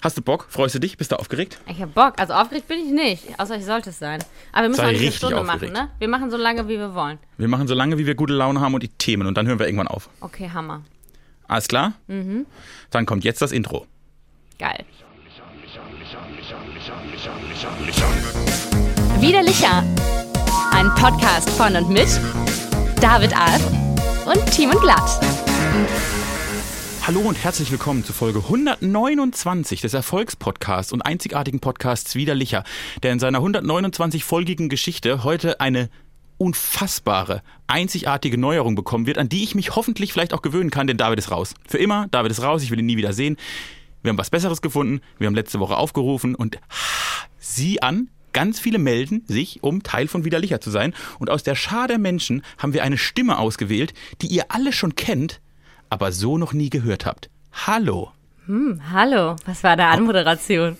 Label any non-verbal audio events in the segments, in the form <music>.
Hast du Bock? Freust du dich? Bist du aufgeregt? Ich hab Bock. Also aufgeregt bin ich nicht. Außer ich sollte es sein. Aber wir müssen Sei auch eine richtig Stunde aufgeregt. machen, ne? Wir machen so lange, wie wir wollen. Wir machen so lange, wie wir gute Laune haben und die Themen und dann hören wir irgendwann auf. Okay, Hammer. Alles klar? Mhm. Dann kommt jetzt das Intro. Geil. Widerlicher. Ein Podcast von und mit David Alf und Timon Glatt. Hallo und herzlich willkommen zu Folge 129 des Erfolgspodcasts und einzigartigen Podcasts Widerlicher, der in seiner 129-folgigen Geschichte heute eine unfassbare, einzigartige Neuerung bekommen wird, an die ich mich hoffentlich vielleicht auch gewöhnen kann, denn David ist raus. Für immer, David ist raus, ich will ihn nie wieder sehen. Wir haben was Besseres gefunden, wir haben letzte Woche aufgerufen und sieh an, ganz viele melden sich, um Teil von Widerlicher zu sein. Und aus der Schar der Menschen haben wir eine Stimme ausgewählt, die ihr alle schon kennt, aber so noch nie gehört habt. Hallo. Hm, hallo. Was war da Anmoderation?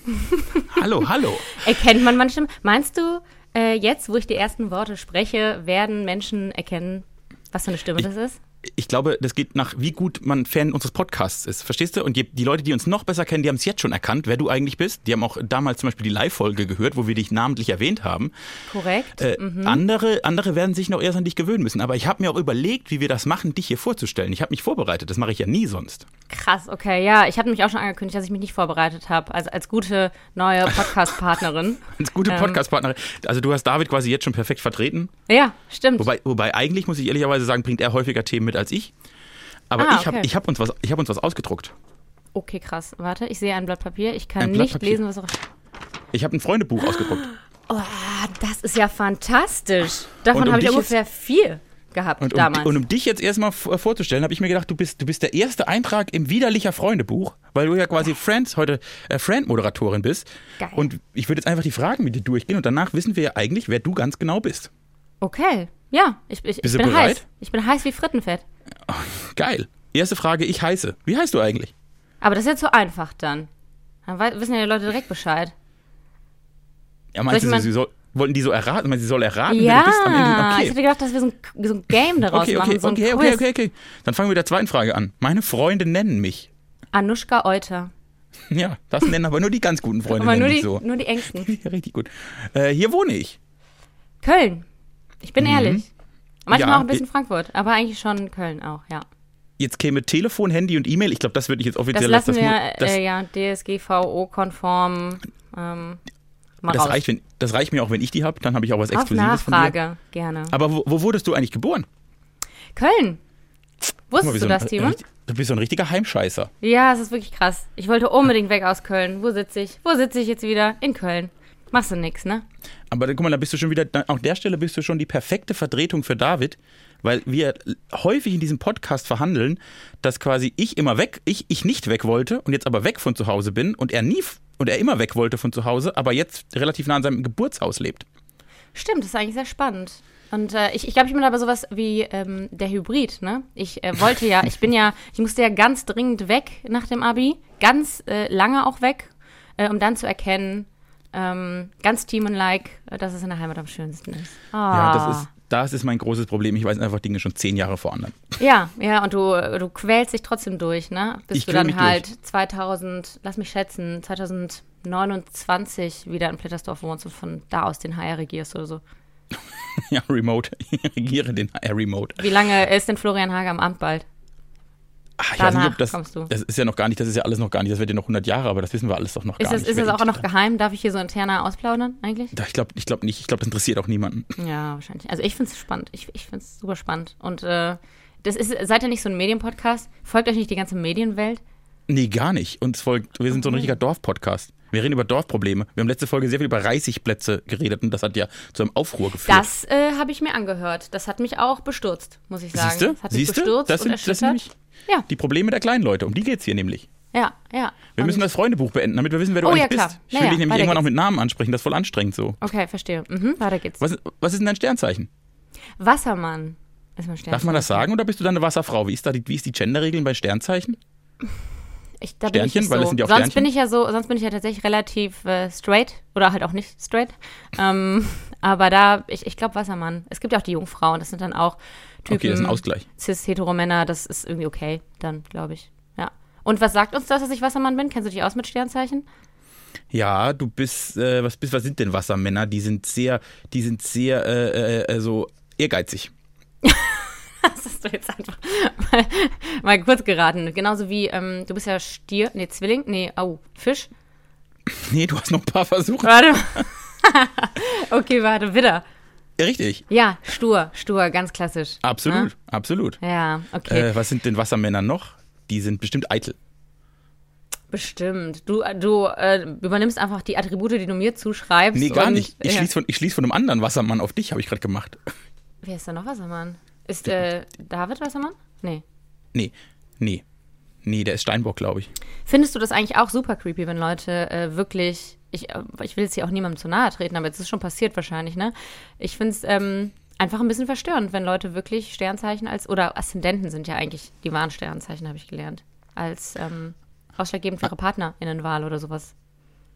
Hallo, hallo. <laughs> Erkennt man manche? Meinst du, äh, jetzt, wo ich die ersten Worte spreche, werden Menschen erkennen, was für eine Stimme das ist? Ich glaube, das geht nach, wie gut man Fan unseres Podcasts ist. Verstehst du? Und die, die Leute, die uns noch besser kennen, die haben es jetzt schon erkannt, wer du eigentlich bist. Die haben auch damals zum Beispiel die Live-Folge gehört, wo wir dich namentlich erwähnt haben. Korrekt. Äh, andere, andere werden sich noch erst an dich gewöhnen müssen. Aber ich habe mir auch überlegt, wie wir das machen, dich hier vorzustellen. Ich habe mich vorbereitet. Das mache ich ja nie sonst. Krass, okay, ja. Ich hatte mich auch schon angekündigt, dass ich mich nicht vorbereitet habe. Also als gute neue Podcast-Partnerin. <laughs> Als gute Ähm. Podcast-Partnerin. Also du hast David quasi jetzt schon perfekt vertreten. ja, stimmt. Wobei, wobei eigentlich muss ich ehrlicherweise sagen, bringt er häufiger Themen mit als ich. Aber Ah, ich habe okay. ich hab uns, was- ich hab uns was ausgedruckt. Okay, krass. Warte, ich sehe ein Blatt Papier. Ich kann Ein nicht lesen, was auch. Ich habe ein Freundebuch ausgedruckt. <gasps> Oh, das ist ja fantastisch. Davon um habe ich ungefähr vier gehabt Und um, damals. und um dich jetzt erstmal vorzustellen, habe ich mir gedacht, du bist, du bist der erste Eintrag im widerlicher Freundebuch, weil du ja quasi Friends heute äh, Friend-Moderatorin bist. Geil. Und ich würde jetzt einfach die Fragen mit dir durchgehen und danach wissen wir ja eigentlich, wer du ganz genau bist. okay, ja, ich, ich, ich bin bereit? heiß. Ich bin heiß wie Frittenfett. <laughs> Geil. Erste Frage, ich heiße. Wie heißt du eigentlich? Aber das ist jetzt so einfach dann. Dann wissen ja die Leute direkt Bescheid. Ja, meinst Soll du, ich sie soll, wollten die so erraten? Meinst du, sie soll erraten, wer Ja, du bist am Ende? ich Okay. hätte gedacht, dass wir so ein, so ein Game daraus Okay, machen, okay, so ein okay, okay, okay, okay. Dann fangen wir mit der zweiten Frage an. Meine Freunde nennen mich. Anushka Euter. <laughs> Ja, das nennen aber nur die ganz guten Freunde Aber nur die, so. nur die Ängsten. <laughs> Ja, richtig gut. Äh, hier wohne ich. Köln. Ich bin ehrlich. Manchmal Mhm. Ja, auch ein bisschen Frankfurt, aber eigentlich schon Köln auch, ja. Jetzt käme Telefon, Handy und E-Mail. Ich glaube, das würde ich jetzt Das offiziell lassen das, wir mu- das, äh, ja DSGVO-konform ähm, mal das raus. reicht, wenn, das reicht mir auch, wenn ich die habe. Dann habe ich auch was Auf Exklusives von dir. Nachfrage, gerne. Aber wo, wo wurdest du eigentlich geboren? Köln. Mal, Wusstest wie du das, Timon? Du bist so ein richtiger Heimscheißer. Ja, es ist wirklich krass. Ich wollte unbedingt weg aus Köln. Wo sitze ich? Wo sitze ich jetzt wieder? In Köln. Machst du nix, ne? Aber dann, guck mal, da bist du schon wieder, an der Stelle bist du schon die perfekte Vertretung für David, weil wir häufig in diesem Podcast verhandeln, dass quasi ich immer weg, ich, ich nicht weg wollte und jetzt aber weg von zu Hause bin und er nie und er immer weg wollte von zu Hause, aber jetzt relativ nah an seinem Geburtshaus lebt. Stimmt, das ist eigentlich sehr spannend. Und äh, ich, ich glaube, ich bin aber sowas wie ähm, der Hybrid, ne? Ich äh, wollte ja, ich bin ja, ich musste ja ganz dringend weg nach dem Abi, ganz äh, lange auch weg, äh, um dann zu erkennen, ähm, ganz Teamen-like, äh, dass es in der Heimat am schönsten ist. Ja, Ah. das ist, das ist mein großes Problem. Ich weiß einfach Dinge schon zehn Jahre vor anderen. Ja, ja, und du, du quälst dich trotzdem durch, ne? Bis Ich du dann halt 2000, lass mich schätzen, 2029 wieder in Plittersdorf wohnst und von da aus den HR regierst oder so. <laughs> Ja, Remote. Ich regiere den äh, Remote. Wie lange ist denn Florian Hager am Amt bald? Ach, ich weiß nicht, Danach ob das, kommst du. das ist ja noch gar nicht, das ist ja alles noch gar nicht, das wird ja noch 100 Jahre, aber das wissen wir alles doch noch Ist gar das, nicht. ist das auch noch geheim? Darf ich hier so interner ausplaudern eigentlich? Ich glaube ich glaub nicht, ich glaube, das interessiert auch niemanden. Ja, wahrscheinlich. Also ich finde es spannend. Ich, ich finde es super spannend. Und äh, das ist, seid ihr nicht so ein Medienpodcast? Folgt euch nicht die ganze Medienwelt? Nee, gar nicht. Uns folgt, wir sind so ein richtiger Dorfpodcast. Wir reden über Dorfprobleme. Wir haben letzte Folge sehr viel über Reisigplätze geredet und das hat ja zu einem Aufruhr geführt. Das äh, habe ich mir angehört. Das hat mich auch bestürzt, muss ich sagen. Siehst du? Das hat mich Siehst du? bestürzt Das und sind, das sind nämlich Ja. die Probleme der kleinen Leute. Um die geht's hier nämlich. Ja, ja. Wir Und- müssen das Freundebuch beenden, damit wir wissen, wer du Oh, eigentlich ja, klar. bist. Ich will Naja, dich nämlich irgendwann auch geht's. mit Namen ansprechen. Das ist voll anstrengend so. Okay, verstehe. Mhm, weiter geht's. Was, was ist denn dein Sternzeichen? Wassermann ist mein Sternzeichen. Darf man das sagen oder bist du dann eine Wasserfrau? Wie ist da die, wie ist die Genderregeln bei Sternzeichen? Ich, da Sternchen? nicht Weil so. es sind ja auch sonst Sternchen. bin ich ja so, sonst bin ich ja tatsächlich relativ äh, straight oder halt auch nicht straight. ähm, <laughs> aber da, ich, ich glaube Wassermann. Es gibt ja auch die Jungfrauen, das sind dann auch Typen. Okay, das ist ein Ausgleich. Cis-Hetero-Männer, das ist irgendwie okay, dann glaube ich. Ja. Und was sagt uns das, dass ich Wassermann bin? Kennst du dich aus mit Sternzeichen? Ja, du bist, äh, was bist, was sind denn Wassermänner? Die sind sehr, die sind sehr, äh, äh, so ehrgeizig. <laughs> <laughs> Das hast du jetzt einfach mal, mal kurz geraten. Genauso wie, ähm, du bist ja Stier, nee, Zwilling, nee, au, Fisch. <laughs> Nee, du hast noch ein paar Versuche. Warte. <laughs> okay, warte, Widder. Ja, richtig. Ja, stur, stur, ganz klassisch. Absolut, absolut. Ja, okay. Äh, was sind denn Wassermänner noch? Die sind bestimmt eitel. Bestimmt. Du, du äh, übernimmst einfach die Attribute, die du mir zuschreibst. Nee, gar und, nicht. Ich ja. schließe von, ich schließ von einem anderen Wassermann auf dich, habe ich gerade gemacht. Wer ist da noch Wassermann? Ist äh, David Wassermann? Nee. Nee, nee. Nee, der ist Steinbock, glaube ich. Findest du das eigentlich auch super creepy, wenn Leute äh, wirklich, ich, äh, ich will jetzt hier auch niemandem zu nahe treten, aber jetzt ist schon passiert wahrscheinlich, ne? Ich finde es ähm, einfach ein bisschen verstörend, wenn Leute wirklich Sternzeichen als, oder Aszendenten sind ja eigentlich die wahren Sternzeichen, habe ich gelernt, als ähm, ausschlaggebend für ihre PartnerInnenwahl oder sowas.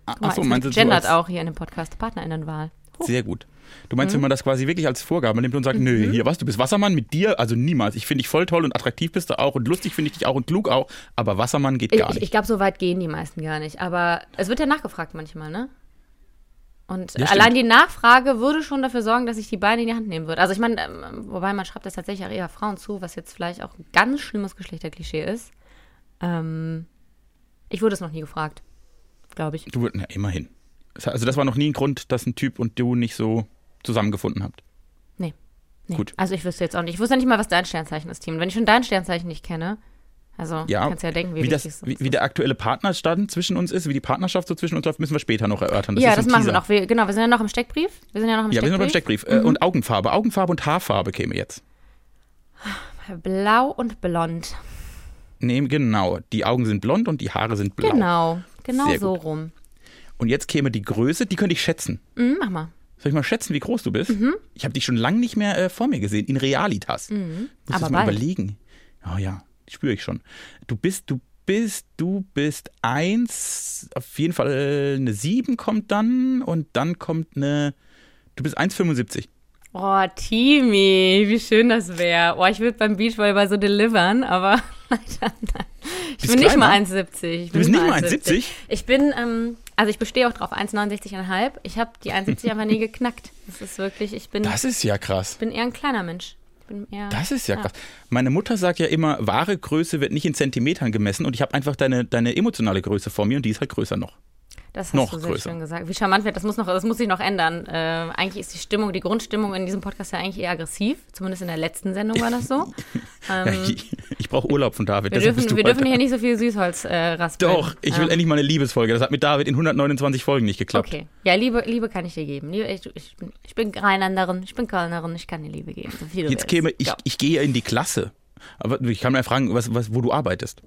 Ah, Guck mal, Achso, es meinst du so gendert auch hier in dem Podcast, PartnerInnenwahl. Sehr gut. Du meinst, Mhm. wenn man das quasi wirklich als Vorgabe nimmt und sagt, nö, hier was, du bist Wassermann mit dir, also niemals. Ich finde dich voll toll und attraktiv bist du auch und lustig finde ich dich auch und klug auch, aber Wassermann geht Ich, gar ich, nicht. ich glaube, so weit gehen die meisten gar nicht. Aber es wird ja nachgefragt manchmal, ne? Und Ja, allein die Nachfrage würde schon dafür sorgen, dass ich die Beine in die Hand nehmen würde. Also ich meine, ähm, wobei man schreibt das tatsächlich auch eher Frauen zu, was jetzt vielleicht auch ein ganz schlimmes Geschlechterklischee ist. Ähm, ich wurde es noch nie gefragt, glaube ich. Du würden ja immerhin. Also das war noch nie ein Grund, dass ein Typ und du nicht so zusammengefunden habt. Nee. nee. Gut. Also ich wüsste jetzt auch nicht. Ich wusste nicht mal, was dein Sternzeichen ist, Team. Wenn ich schon dein Sternzeichen nicht kenne, also Ja, kannst du ja denken, wie, Wie, das, wie, ist. wie der aktuelle Partnerstand zwischen uns ist, wie die Partnerschaft so zwischen uns läuft, müssen wir später noch erörtern. ja, ist das machen wir Teaser. noch. Wir, genau, wir sind ja noch im Steckbrief. Wir sind ja noch im Ja, wir sind noch beim Steckbrief. Steckbrief. Mhm. Äh, Und Augenfarbe. Augenfarbe und Haarfarbe käme jetzt. Blau und blond. Nee, genau. Die Augen sind blond und die Haare sind blau. Genau, genau Sehr so gut. rum. Und jetzt käme die Größe, die könnte ich schätzen. Mhm, mach mal. Soll ich mal schätzen, wie groß du bist? Mhm. Ich habe dich schon lange nicht mehr äh, vor mir gesehen, in Realitas. Muss Aber mal bald. überlegen. Oh ja, spüre ich schon. Du bist, du bist, du bist eins, auf jeden Fall äh, eine 7 kommt dann und dann kommt eine, du bist 1,75. Oh, Timi, wie schön das wäre. Oh, ich würde beim Beachvolleyball so delivern, aber <laughs> leider nein. Ich Bist bin nicht mal kleiner? 1,70. Ich Du bist nicht mal 1,70? Ich bin, ähm, also ich bestehe auch drauf, 1,69,5. Ich habe die 1,70 einfach nie geknackt. Das ist wirklich, ich bin, Das ist ja krass. bin eher ein kleiner Mensch. Ich eher, Das ist ja krass. Meine Mutter sagt ja immer, wahre Größe wird nicht in Zentimetern gemessen und ich habe einfach deine, deine emotionale Größe vor mir und die ist halt größer noch. Das hast Noch du sehr größer. schön gesagt. Wie charmant wird, das muss noch, das muss sich noch ändern. Äh, eigentlich ist die Stimmung, die Grundstimmung in diesem Podcast ja eigentlich eher aggressiv. Zumindest in der letzten Sendung war das so. <laughs> Ähm, ich ich brauche Urlaub von David. wir dürfen, wir dürfen hier nicht so viel Süßholz äh, raspeln. Doch, ich will Ja. endlich mal eine Liebesfolge. Das hat mit David in 129 Folgen nicht geklappt. Okay. Ja, Liebe, Liebe kann ich dir geben. Ich, ich, bin, ich bin Rheinländerin, ich bin Kölnerin, ich kann dir Liebe geben. So viel du Jetzt willst. käme, ich, Ja. ich gehe in die Klasse. Aber ich kann mal fragen, was, was, wo du arbeitest.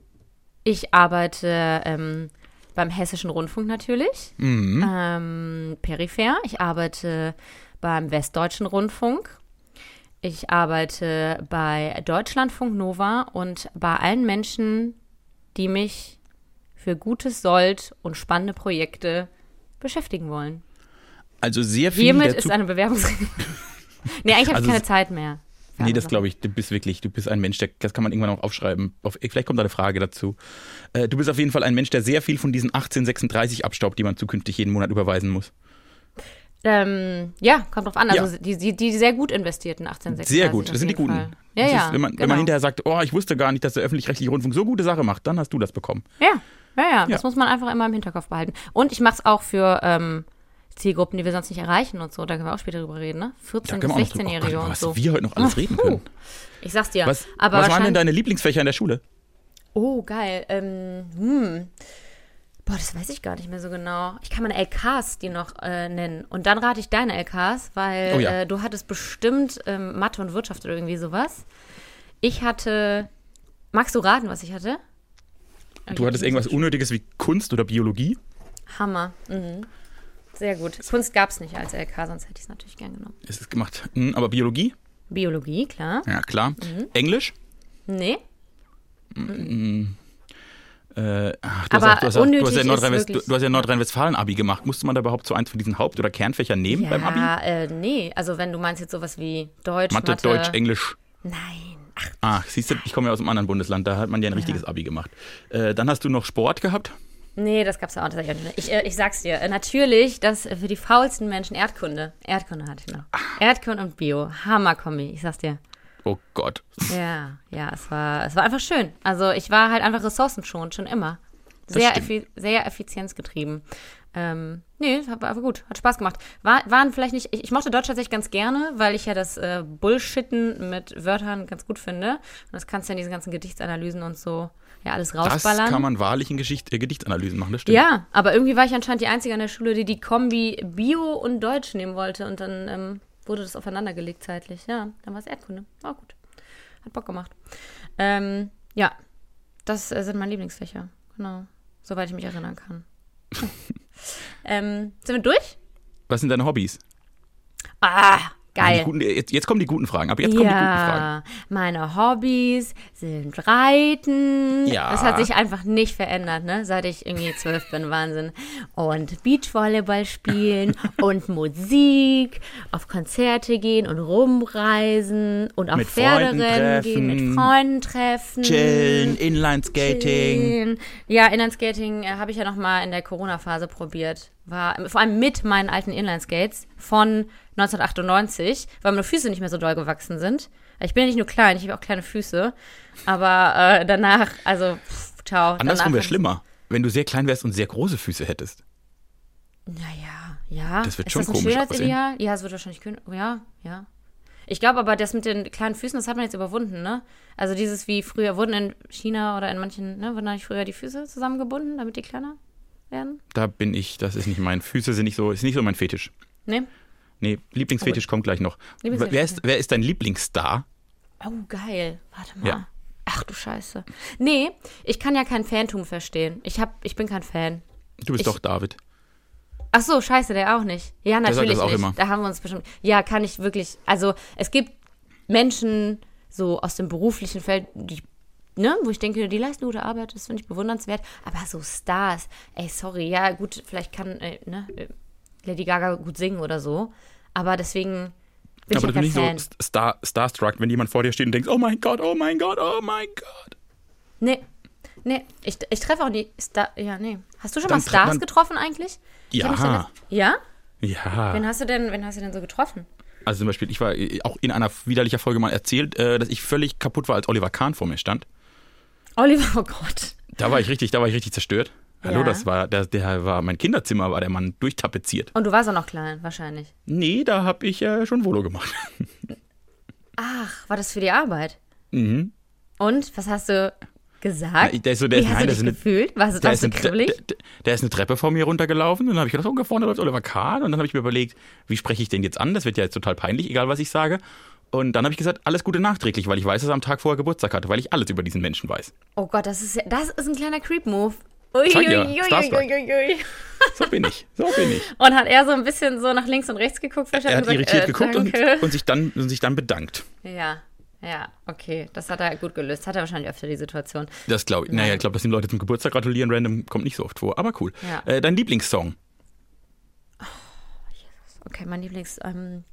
Ich arbeite ähm, beim Hessischen Rundfunk natürlich, Mhm. ähm, peripher. Ich arbeite beim Westdeutschen Rundfunk. Ich arbeite bei Deutschlandfunk Nova und bei allen Menschen, die mich für gutes Sold und spannende Projekte beschäftigen wollen. Also sehr viel Hiermit ist eine Bewerbung. <laughs> nee, eigentlich habe Also ich keine Zeit mehr. Nee, das glaube ich, du bist wirklich, du bist ein Mensch, der, das kann man irgendwann auch aufschreiben. Auf, vielleicht kommt da eine Frage dazu. Äh, du bist auf jeden Fall ein Mensch, der sehr viel von diesen 1836 abstaubt, die man zukünftig jeden Monat überweisen muss. Ähm, ja, kommt drauf an. Also Ja. die, die, die sehr gut investierten 1836. Sehr gut, das sind die Guten. Fall. Ja, das ja. Ist, wenn, man, wenn genau. man hinterher sagt, oh, ich wusste gar nicht, dass der öffentlich-rechtliche Rundfunk so gute Sache macht, dann hast du das bekommen. Ja, ja, ja, Ja. das muss man einfach immer im Hinterkopf behalten. Und ich mache es auch für ähm, Zielgruppen, die wir sonst nicht erreichen und so. Da können wir auch später drüber reden, ne? 14- können bis wir auch noch drüber- 16-Jährige oh und was so. wir heute noch alles reden können. Ich sag's dir. Was, aber was waren denn deine Lieblingsfächer in der Schule? Oh, geil. Ähm, hm. Boah, das weiß ich gar nicht mehr so genau. Ich kann meine LKs die noch äh, nennen. Und dann rate ich deine LKs, weil Oh ja. äh, du hattest bestimmt ähm, Mathe und Wirtschaft oder irgendwie sowas. Ich hatte. Magst du raten, was ich hatte? Du hattest irgendwas Unnötiges wie Kunst oder Biologie? Hammer. Mhm. Sehr gut. Kunst gab es nicht als LK, sonst hätte ich es natürlich gern genommen. Ist es gemacht. Hm, aber Biologie? Biologie, klar. Ja, klar. Mhm. Englisch? Nee. Äh, ach, du, Aber hast, du, hast, ja- du, hast ja Nordrhein-West- du, du hast ja Nordrhein-Westfalen-Abi gemacht. Musste man da überhaupt so eins von diesen Haupt- oder Kernfächern nehmen beim Abi? Ja, äh, nee. Also wenn du meinst jetzt sowas wie Deutsch, Mathe, Mathe, Deutsch, Englisch. Nein. Ach, siehst du, ich komme ja aus einem anderen Bundesland, da hat man ja ein richtiges Abi gemacht. Äh, dann hast du noch Sport gehabt. Nee, das gab's ja auch nicht. Ich, äh, ich sag's dir, äh, natürlich, das äh, für die faulsten Menschen Erdkunde. Erdkunde hatte ich noch. Erdkunde und Bio. Hammerkombi, ich sag's dir. Oh Gott. Ja, ja, es war, es war einfach schön. Also ich war halt einfach ressourcenschonend, schon immer. Sehr, effi sehr effizienzgetrieben. Ähm, nee, war war gut, hat Spaß gemacht. War, waren vielleicht nicht, ich, ich mochte Deutsch tatsächlich ganz gerne, weil ich ja das äh, Bullshitten mit Wörtern ganz gut finde. Und das kannst du ja in diesen ganzen Gedichtsanalysen und so ja alles Das rausballern. kann man wahrlich in Geschicht, äh, Gedichtsanalysen machen, das stimmt. Ja, aber irgendwie war ich anscheinend die Einzige an der Schule, die die Kombi Bio und Deutsch nehmen wollte. Und dann ähm, wurde das aufeinandergelegt zeitlich. Ja, dann war es Erdkunde. War gut. Hat Bock gemacht. Ähm, ja, das äh, sind meine Lieblingsfächer. Genau. Soweit ich mich erinnern kann. <laughs> ähm, sind wir durch? Was sind deine Hobbys? Ah, geil. guten, jetzt, jetzt kommen die guten Fragen. Aber jetzt kommen die guten Fragen. Ja, meine Hobbys sind Reiten. Ja. Das hat sich einfach nicht verändert, ne? Seit ich irgendwie zwölf bin, Wahnsinn. Und Beachvolleyball spielen <laughs> und Musik, auf Konzerte gehen und rumreisen und auf Mit Pferderennen gehen, mit. Freunden treffen. Chillen, Inline-Skating. Chillen. Ja, Inlineskating äh, habe ich ja noch mal in der Corona-Phase probiert. War vor allem mit meinen alten Inlineskates von 1998, weil meine Füße nicht mehr so doll gewachsen sind. Ich bin ja nicht nur klein, ich habe auch kleine Füße. Aber äh, danach, also, pff, ciao. Andersrum wäre schlimmer, wenn du sehr klein wärst und sehr große Füße hättest. Naja, ja. Das wird ist schon das ein komisch Schönheitsideal? Ja, es wird wahrscheinlich. Ja, ja. Ich glaube aber, das mit den kleinen Füßen, das hat man jetzt überwunden, ne? Also dieses wie früher, wurden in China oder in manchen, ne, wurden da nicht früher die Füße zusammengebunden, damit die kleiner werden? Da bin ich, das ist nicht mein, Füße sind nicht so, ist nicht so mein Fetisch. Ne? Nee, Lieblingsfetisch kommt gleich noch. Wer ist, wer ist dein Lieblingsstar? Oh, geil. Warte mal. Ja. Ach du Scheiße. Nee, ich kann ja kein Fantum verstehen. Ich, hab, ich bin kein Fan. Du bist Ich- doch David. Ach so, scheiße, der auch nicht. Ja, sagt natürlich nicht. immer. Da haben wir uns bestimmt. Ja, kann ich wirklich. Also, es gibt Menschen so aus dem beruflichen Feld, die, ne, wo ich denke, die leisten gute Arbeit, das finde ich bewundernswert. Aber so Stars, ey, sorry, ja, gut, vielleicht kann, äh, ne, äh, Lady Gaga gut singen oder so. Aber deswegen bin Aber ich bist kein nicht so star, starstruck, wenn jemand vor dir steht und denkst, oh mein Gott, oh mein Gott, oh mein Gott. Nee. Nee, ich, ich treffe auch die Star. Ja, nee. Hast du schon Dann mal Stars getroffen eigentlich? Ja. Ja? Ja. Wen hast du denn, wen hast du denn so getroffen? Also zum Beispiel, ich war äh, auch in einer widerlicher Folge mal erzählt, äh, dass ich völlig kaputt war, als Oliver Kahn vor mir stand. Oliver, oh Gott. Da war ich richtig, da war ich richtig zerstört. Hallo, Ja. das war, der, der war, mein Kinderzimmer war der Mann durchtapeziert. Und du warst auch noch klein, wahrscheinlich. Nee, da hab ich äh, schon Volo gemacht. <laughs> Ach, war das für die Arbeit? Mhm. Und, was hast du gesagt? Na, der ist so- der Wie ist- hast nein, du dich eine- gefühlt? Warst du so kribbelig? der, der ist eine Treppe vor mir runtergelaufen und dann habe ich gedacht, oh, vorne läuft Oliver Kahn. Und dann habe ich mir überlegt, wie spreche ich den jetzt an? Das wird ja jetzt total peinlich, egal was ich sage. Und dann habe ich gesagt, alles Gute nachträglich, weil ich weiß, dass er am Tag vorher Geburtstag hatte, weil ich alles über diesen Menschen weiß. Oh Gott, das ist, ja- das ist ein kleiner Creep-Move. Ui, Zeig ja, ui, ui, Starstruck. ui, ui, ui. So bin ich, so bin ich. Und hat er so ein bisschen so nach links und rechts geguckt, Er wahrscheinlich hat und irritiert gesagt, geguckt äh, danke. und, und, sich dann, und sich dann bedankt. Ja, ja, okay. Das hat er gut gelöst. Hat er wahrscheinlich öfter die Situation. Das glaube ich. Naja, ich glaube, dass ihm Leute zum Geburtstag gratulieren random kommt nicht so oft vor. Aber cool. Ja. Äh, dein Lieblingssong? Okay, mein Lieblings ähm,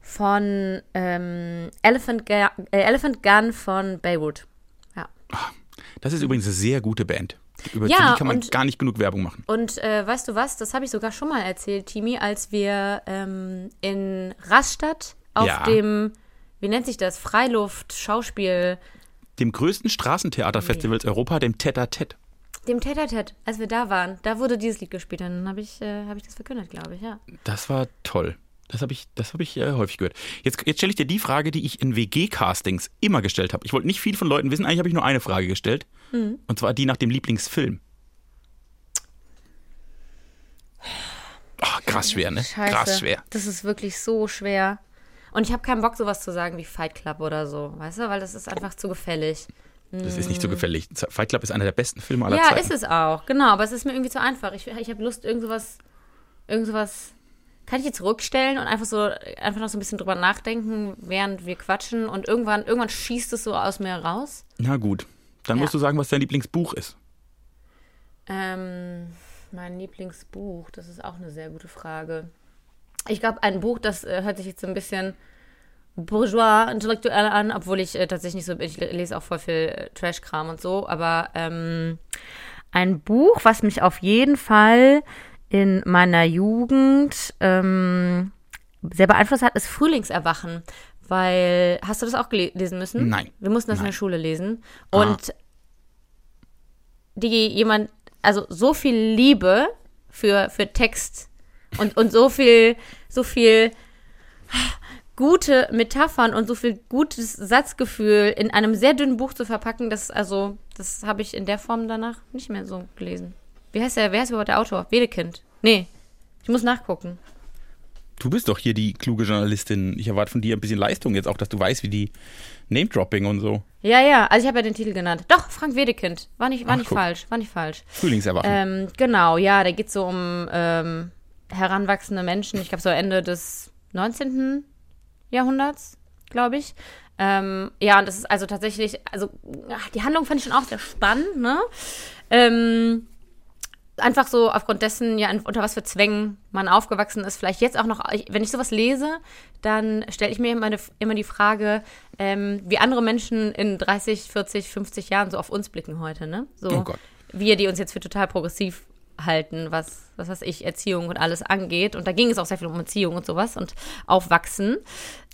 von ähm, Elephant, Gu äh, Elephant Gun von Beirut. Ja. Das ist übrigens eine sehr gute Band. Über Ja, die kann man und- gar nicht genug Werbung machen. Und äh, weißt du was? Das habe ich sogar schon mal erzählt, Timi, als wir ähm, in Rastatt auf Ja. dem, wie nennt sich das, Freiluft-Schauspiel, Dem größten Straßentheaterfestivals Europa, dem Tete Tet. dem Tet als wir da waren, da wurde dieses Lied gespielt. Dann habe ich, äh, hab ich das verkündet, glaube ich, ja. Das war toll. Das habe ich, das hab ich äh, häufig gehört. Jetzt, jetzt stelle ich dir die Frage, die ich in WG-Castings immer gestellt habe. Ich wollte nicht viel von Leuten wissen, eigentlich habe ich nur eine Frage gestellt. Mhm. Und zwar die nach dem Lieblingsfilm. Ah, krass schwer, ne? Scheiße. Krass schwer. Das ist wirklich so schwer. Und ich habe keinen Bock, sowas zu sagen wie Fight Club oder so, weißt du? Weil das ist einfach zu gefällig. Das ist nicht so gefällig. Fight Club ist einer der besten Filme aller ja, Zeiten. ist es auch, genau. Aber es ist mir irgendwie zu einfach. Ich, ich habe Lust, irgend sowas, irgend sowas. Kann ich jetzt zurückstellen und einfach so, einfach noch so ein bisschen drüber nachdenken, während wir quatschen und irgendwann, irgendwann schießt es so aus mir raus? Na gut. Dann Ja. musst du sagen, was dein Lieblingsbuch ist. Ähm, mein Lieblingsbuch, das ist auch eine sehr gute Frage. Ich glaube, ein Buch, das äh, hört sich jetzt so ein bisschen bourgeois intellektuell an, obwohl ich äh, tatsächlich nicht so, ich lese auch voll viel äh, Trash-Kram und so, aber ähm, ein Buch, was mich auf jeden Fall in meiner Jugend ähm, sehr beeinflusst hat, ist Frühlingserwachen. Weil, hast du das auch gelesen müssen? Nein. Wir mussten das in Nein. der Schule lesen. Ah. Und die jemand, also so viel Liebe für, für Text und, und so viel, so viel gute Metaphern und so viel gutes Satzgefühl in einem sehr dünnen Buch zu verpacken, das also, das habe ich in der Form danach nicht mehr so gelesen. Wie heißt der, wer ist überhaupt der Autor? Wedekind. Nee. Ich muss nachgucken. Du bist doch hier die kluge Journalistin. Ich erwarte von dir ein bisschen Leistung jetzt auch, dass du weißt, wie die Name-Dropping und so. Ja, ja, also ich habe ja den Titel genannt. Doch, Frank Wedekind. War nicht, war Ach, nicht guck. falsch, war nicht falsch. Frühlingserwachen. Ähm, genau, ja, da geht so um ähm, heranwachsende Menschen, ich glaube so Ende des 19. Jahrhunderts, glaube ich. Ähm, ja, und das ist also tatsächlich, also die Handlung fand ich schon auch sehr spannend, ne? Ähm, einfach so aufgrund dessen, ja, unter was für Zwängen man aufgewachsen ist. Vielleicht jetzt auch noch, wenn ich sowas lese, dann stelle ich mir immer, eine, immer die Frage, ähm, wie andere Menschen in 30, 40, 50 Jahren so auf uns blicken heute, ne? So, Oh Gott. wir, die uns jetzt für total progressiv halten, was, was weiß ich, Erziehung und alles angeht. Und da ging es auch sehr viel um Erziehung und sowas und Aufwachsen.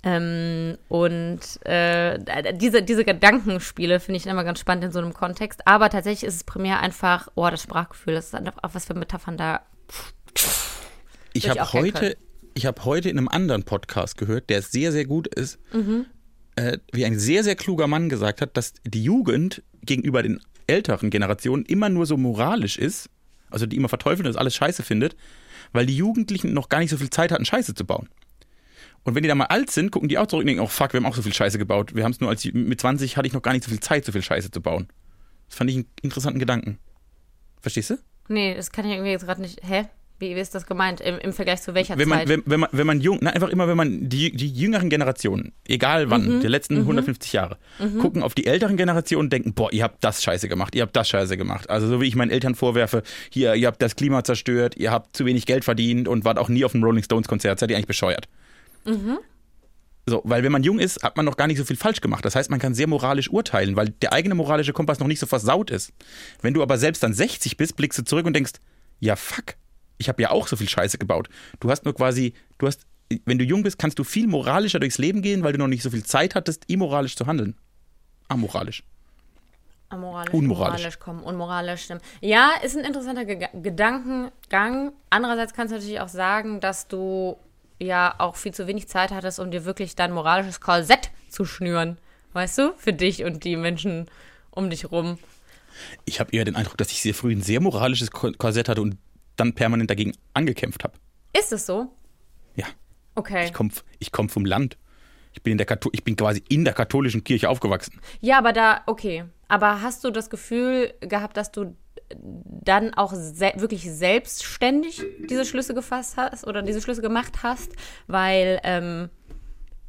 Ähm, und äh, diese, diese Gedankenspiele finde ich immer ganz spannend in so einem Kontext. Aber tatsächlich ist es primär einfach, oh, das Sprachgefühl, das ist einfach, was für Metaphern da. Ich habe heute, ich habe heute in einem anderen Podcast gehört, der sehr, sehr gut ist, Mhm. äh, wie ein sehr, sehr kluger Mann gesagt hat, dass die Jugend gegenüber den älteren Generationen immer nur so moralisch ist, also die immer verteufeln und das alles scheiße findet, weil die Jugendlichen noch gar nicht so viel Zeit hatten, Scheiße zu bauen. Und wenn die dann mal alt sind, gucken die auch zurück und denken, oh fuck, wir haben auch so viel Scheiße gebaut. Wir haben es nur als mit 20 hatte ich noch gar nicht so viel Zeit, so viel Scheiße zu bauen. Das fand ich einen interessanten Gedanken. Verstehst du? Nee, das kann ich irgendwie jetzt gerade nicht. Hä? Wie, wie ist das gemeint? Im, Im Vergleich zu welcher wenn man, Zeit? wenn, wenn man, wenn man jung, na, einfach immer, wenn man die, die jüngeren Generationen, egal wann, Mhm. der letzten 150 Jahre, gucken auf die älteren Generationen und denken, boah, ihr habt das scheiße gemacht, ihr habt das scheiße gemacht. Also so wie ich meinen Eltern vorwerfe, hier, ihr habt das Klima zerstört, ihr habt zu wenig Geld verdient und wart auch nie auf einem Rolling Stones Konzert, seid ihr eigentlich bescheuert. Mhm. So, weil wenn man jung ist, hat man noch gar nicht so viel falsch gemacht. Das heißt, man kann sehr moralisch urteilen, weil der eigene moralische Kompass noch nicht so versaut ist. Wenn du aber selbst dann 60 bist, blickst du zurück und denkst, ja fuck, ich habe ja auch so viel Scheiße gebaut. Du hast nur quasi, du hast, wenn du jung bist, kannst du viel moralischer durchs Leben gehen, weil du noch nicht so viel Zeit hattest, immoralisch zu handeln. Amoralisch. Amoralisch, Unmoralisch. moralisch kommen, unmoralisch stimmen. Ja, ist ein interessanter Ge Gedankengang. Andererseits kannst du natürlich auch sagen, dass du ja auch viel zu wenig Zeit hattest, um dir wirklich dein moralisches Korsett zu schnüren. Weißt du? Für dich und die Menschen um dich rum. Ich habe eher den Eindruck, dass ich sehr früh ein sehr moralisches Ko- Korsett hatte und dann permanent dagegen angekämpft habe. Ist es so? Ja, Okay. ich komme ich komm vom Land. Ich bin, in der Kathol ich bin quasi in der katholischen Kirche aufgewachsen. Ja, aber da, okay. Aber hast du das Gefühl gehabt, dass du dann auch se wirklich selbstständig diese Schlüsse gefasst hast oder diese Schlüsse gemacht hast? Weil ähm,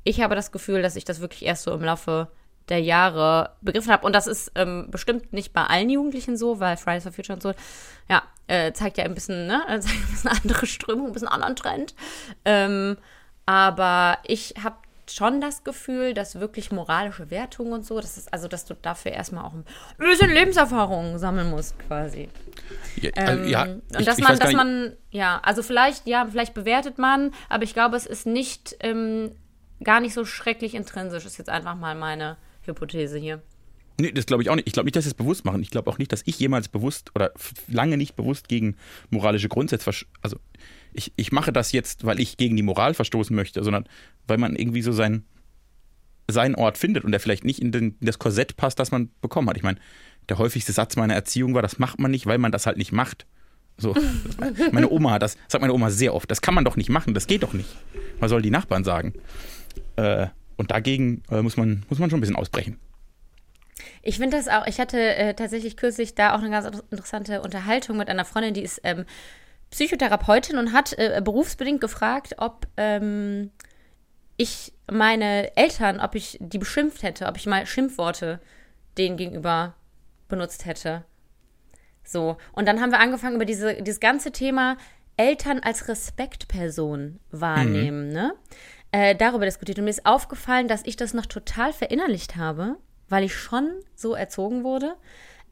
ich habe das Gefühl, dass ich das wirklich erst so im Laufe der Jahre begriffen habe. Und das ist ähm, bestimmt nicht bei allen Jugendlichen so, weil Fridays for Future und so, ja, äh, zeigt ja ein bisschen, ne, <laughs> zeigt ein bisschen andere Strömung, ein bisschen anderen Trend. Ähm, aber ich habe schon das Gefühl, dass wirklich moralische Wertungen und so, das ist also, dass du dafür erstmal auch ein bisschen Lebenserfahrung sammeln musst, quasi. Ja, Ähm, also, ja, und ich- dass ich man, dass man, ja, also vielleicht, ja, vielleicht bewertet man, aber ich glaube, es ist nicht ähm, gar nicht so schrecklich intrinsisch, ist jetzt einfach mal meine Hypothese hier. Nee, das glaube ich auch nicht. Ich glaube nicht, dass sie es bewusst machen. Ich glaube auch nicht, dass ich jemals bewusst oder lange nicht bewusst gegen moralische Grundsätze Also ich, ich mache das jetzt, weil ich gegen die Moral verstoßen möchte, sondern weil man irgendwie so sein, seinen Ort findet und der vielleicht nicht in, den, in das Korsett passt, das man bekommen hat. Ich meine, der häufigste Satz meiner Erziehung war, das macht man nicht, weil man das halt nicht macht. So. <laughs> Meine Oma hat das, sagt meine Oma sehr oft, das kann man doch nicht machen, das geht doch nicht. Was soll die Nachbarn sagen? Äh, und dagegen äh, muss, man, muss man schon ein bisschen ausbrechen. Ich finde das auch, ich hatte äh, tatsächlich kürzlich da auch eine ganz interessante Unterhaltung mit einer Freundin, die ist ähm, Psychotherapeutin und hat äh, berufsbedingt gefragt, ob ähm, ich meine Eltern, ob ich die beschimpft hätte, ob ich mal Schimpfworte denen gegenüber benutzt hätte. So, und dann haben wir angefangen über diese, dieses ganze Thema Eltern als Respektperson wahrnehmen, ne? Äh, darüber diskutiert. Und mir ist aufgefallen, dass ich das noch total verinnerlicht habe, weil ich schon so erzogen wurde.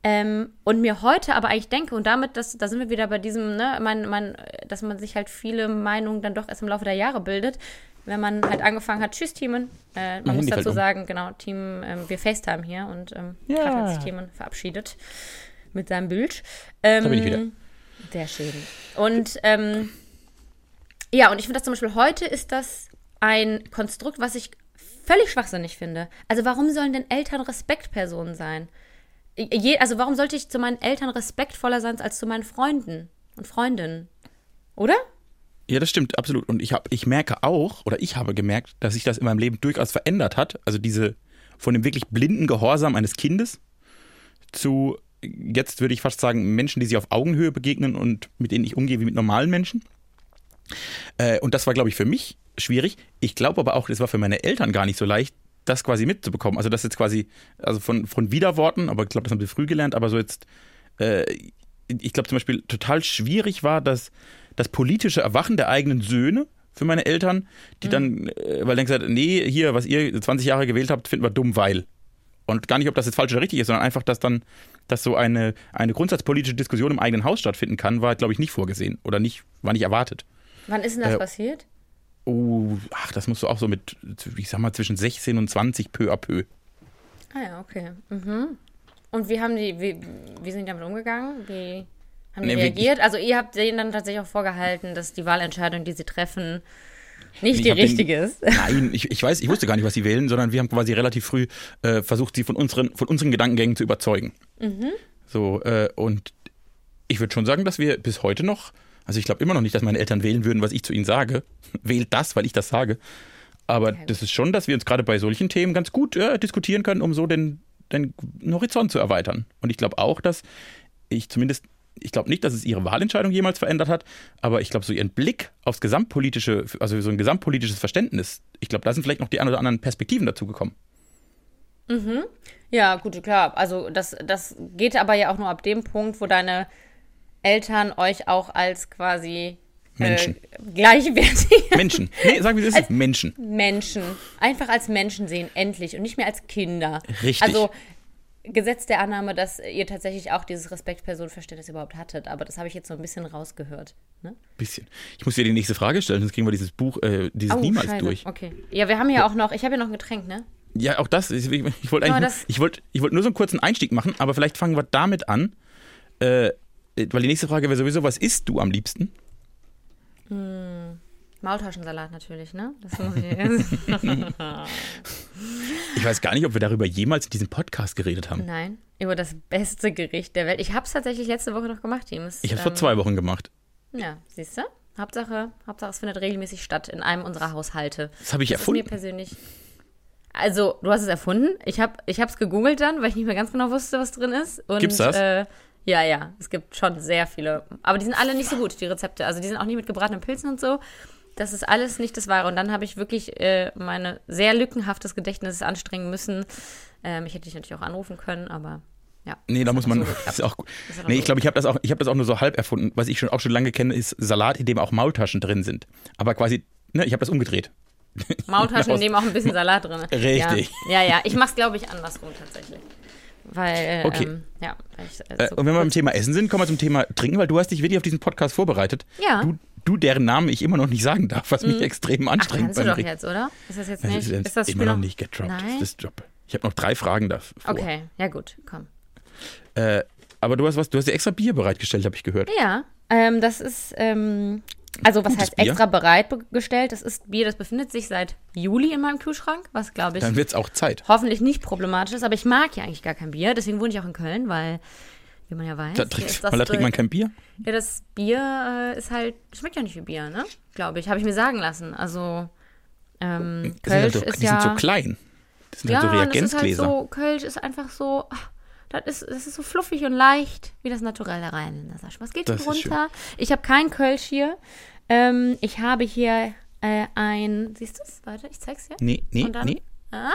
Ähm, und mir heute aber eigentlich denke, und damit, das, da sind wir wieder bei diesem, ne, mein, mein, dass man sich halt viele Meinungen dann doch erst im Laufe der Jahre bildet, wenn man halt angefangen hat, tschüss Teamen, äh, man muss dazu um. sagen, genau, Team, ähm, wir FaceTime hier und ähm, Ja. gerade hat sich Teamen verabschiedet mit seinem Bild. Ähm, Da bin ich wieder. Sehr schön. Und ähm, ja, und ich finde das zum Beispiel heute ist das ein Konstrukt, was ich völlig schwachsinnig finde. Also warum sollen denn Eltern Respektpersonen sein? Je, also warum sollte ich zu meinen Eltern respektvoller sein als zu meinen Freunden und Freundinnen? Oder? Ja, das stimmt, absolut. Und ich, hab, ich merke auch, oder ich habe gemerkt, dass sich das in meinem Leben durchaus verändert hat. Also diese von dem wirklich blinden Gehorsam eines Kindes zu, jetzt würde ich fast sagen, Menschen, die sich auf Augenhöhe begegnen und mit denen ich umgehe wie mit normalen Menschen. Äh, und das war, glaube ich, für mich schwierig. Ich glaube aber auch, das war für meine Eltern gar nicht so leicht, das quasi mitzubekommen. Also das jetzt quasi, also von, von Widerworten, aber ich glaube, das haben sie früh gelernt, aber so jetzt, äh, ich glaube zum Beispiel total schwierig war, dass das politische Erwachen der eigenen Söhne für meine Eltern, die dann, äh, weil dann gesagt, nee, hier, was ihr 20 Jahre gewählt habt, finden wir dumm, weil. Und gar nicht, ob das jetzt falsch oder richtig ist, sondern einfach, dass dann, dass so eine, eine grundsatzpolitische Diskussion im eigenen Haus stattfinden kann, war, glaube ich, nicht vorgesehen oder nicht, war nicht erwartet. Wann ist denn das Äh, passiert? Oh, ach, das musst du auch so mit, ich sag mal, zwischen 16 und 20 peu à peu. Ah ja, okay. Mhm. Und wie haben die, wie, wie sind die damit umgegangen? Wie haben die Nee, reagiert? Also ihr habt denen dann tatsächlich auch vorgehalten, dass die Wahlentscheidung, die sie treffen, nicht Ich die richtige ist. Nein, ich, ich weiß, ich wusste gar nicht, was sie wählen, sondern wir haben quasi relativ früh äh, versucht, sie von unseren, von unseren Gedankengängen zu überzeugen. So, äh, und ich würde schon sagen, dass wir bis heute noch, also ich glaube immer noch nicht, dass meine Eltern wählen würden, was ich zu ihnen sage. <laughs> Wählt das, weil ich das sage. Aber gut. das ist schon, dass wir uns gerade bei solchen Themen ganz gut äh, diskutieren können, um so den, den Horizont zu erweitern. Und ich glaube auch, dass ich zumindest, ich glaube nicht, dass es ihre Wahlentscheidung jemals verändert hat, aber ich glaube, so ihren Blick aufs gesamtpolitische, also so ein gesamtpolitisches Verständnis, ich glaube, da sind vielleicht noch die ein oder anderen Perspektiven dazu gekommen. Ja, gut, klar. Also das, das geht aber ja auch nur ab dem Punkt, wo deine Eltern euch auch als quasi Menschen. Äh, gleichwertige <laughs> Menschen. Nee, sagen wir es ist Menschen. Menschen einfach als Menschen sehen, endlich und nicht mehr als Kinder. Richtig. Also Gesetz der Annahme, dass ihr tatsächlich auch dieses Respekt-Personen-Verständnis überhaupt hattet, aber das habe ich jetzt so ein bisschen rausgehört. Ne? Bisschen. Ich muss dir die nächste Frage stellen, sonst kriegen wir dieses Buch, äh, dieses niemals Oh, Scheiße. durch. Okay. Ja, wir haben ja auch noch, ich habe ja noch ein Getränk, ne? Ja, auch das. Ich, ich wollte eigentlich, nur, ich wollte, ich wollte nur so einen kurzen Einstieg machen, aber vielleicht fangen wir damit an, äh, weil die nächste Frage wäre sowieso, was isst du am liebsten? Maultaschensalat natürlich, ne? Das <laughs> muss ich. Ich weiß gar nicht, ob wir darüber jemals in diesem Podcast geredet haben. Nein, über das beste Gericht der Welt. Ich habe es tatsächlich letzte Woche noch gemacht, Teams. Ich habe es vor zwei Wochen gemacht. Ja, siehst du? Hauptsache, Hauptsache, es findet regelmäßig statt in einem unserer Haushalte. Das habe ich Das ist mir erfunden. persönlich. Also, du hast es erfunden. Ich habe ich es gegoogelt dann, weil ich nicht mehr ganz genau wusste, was drin ist. Und, Gibt's das? Äh, ja, ja. Es gibt schon sehr viele. Aber die sind alle nicht so gut, die Rezepte. Also, die sind auch nicht mit gebratenen Pilzen und so. Das ist alles nicht das Wahre. Und dann habe ich wirklich äh, meine sehr lückenhaftes Gedächtnis anstrengen müssen. Ähm, ich hätte dich natürlich auch anrufen können, aber ja. Nee, da muss man. so <laughs> ist auch gut. Auch Nee, ich glaube, ich habe das, auch- ich hab das auch nur so halb erfunden. Was ich schon, auch schon lange kenne, ist Salat, in dem auch Maultaschen drin sind. Aber quasi, ne, ich habe das umgedreht. <laughs> Maultaschen, in dem auch ein bisschen Salat drin ist. <laughs> Richtig. Ja, ja, ja. ich mache es, glaube ich, andersrum tatsächlich. Weil, Okay. ähm, ja. Ich, äh, Äh, so und wenn wir beim Thema Essen sind, kommen wir zum Thema Trinken, weil du hast dich wirklich auf diesen Podcast vorbereitet. Ja. Du, du deren Namen ich immer noch nicht sagen darf, was mich extrem Mhm. Ach, anstrengt kannst du doch Reden. jetzt, oder? Ist das jetzt Das nicht? ist, jetzt Ist das immer Spiel noch nicht gedroppt. Das ist Job. Ich habe noch drei Fragen davor. Okay, ja gut, komm. Äh, aber du hast was, du hast dir extra Bier bereitgestellt, habe ich gehört. Ja, ähm, das ist, ähm, also was heißt Bier? extra bereitgestellt? Das ist Bier, das befindet sich seit Juli in meinem Kühlschrank, was glaube ich Dann wird's auch Zeit. hoffentlich nicht problematisch ist, aber ich mag ja eigentlich gar kein Bier, deswegen wohne ich auch in Köln, weil, wie man ja weiß, Da trinkt, das, da trinkt man kein Bier. Ja, das Bier äh, ist halt, schmeckt ja nicht wie Bier, ne? Glaube ich, habe ich mir sagen lassen. Also, ähm, sind halt Kölsch so, ist die ja... sind so klein. Das sind ja, halt so das ist halt Reagenzgläser. so, Kölsch ist einfach so, ach, das ist, das ist so fluffig und leicht, wie das naturelle Rheinländer. Sag ich, Was geht Das hier ist schön. runter? Ich habe kein Kölsch hier. Ähm, ich habe hier äh, ein, siehst du es? Warte, ich zeig's dir. nee, nee, Und dann- nee. Ah,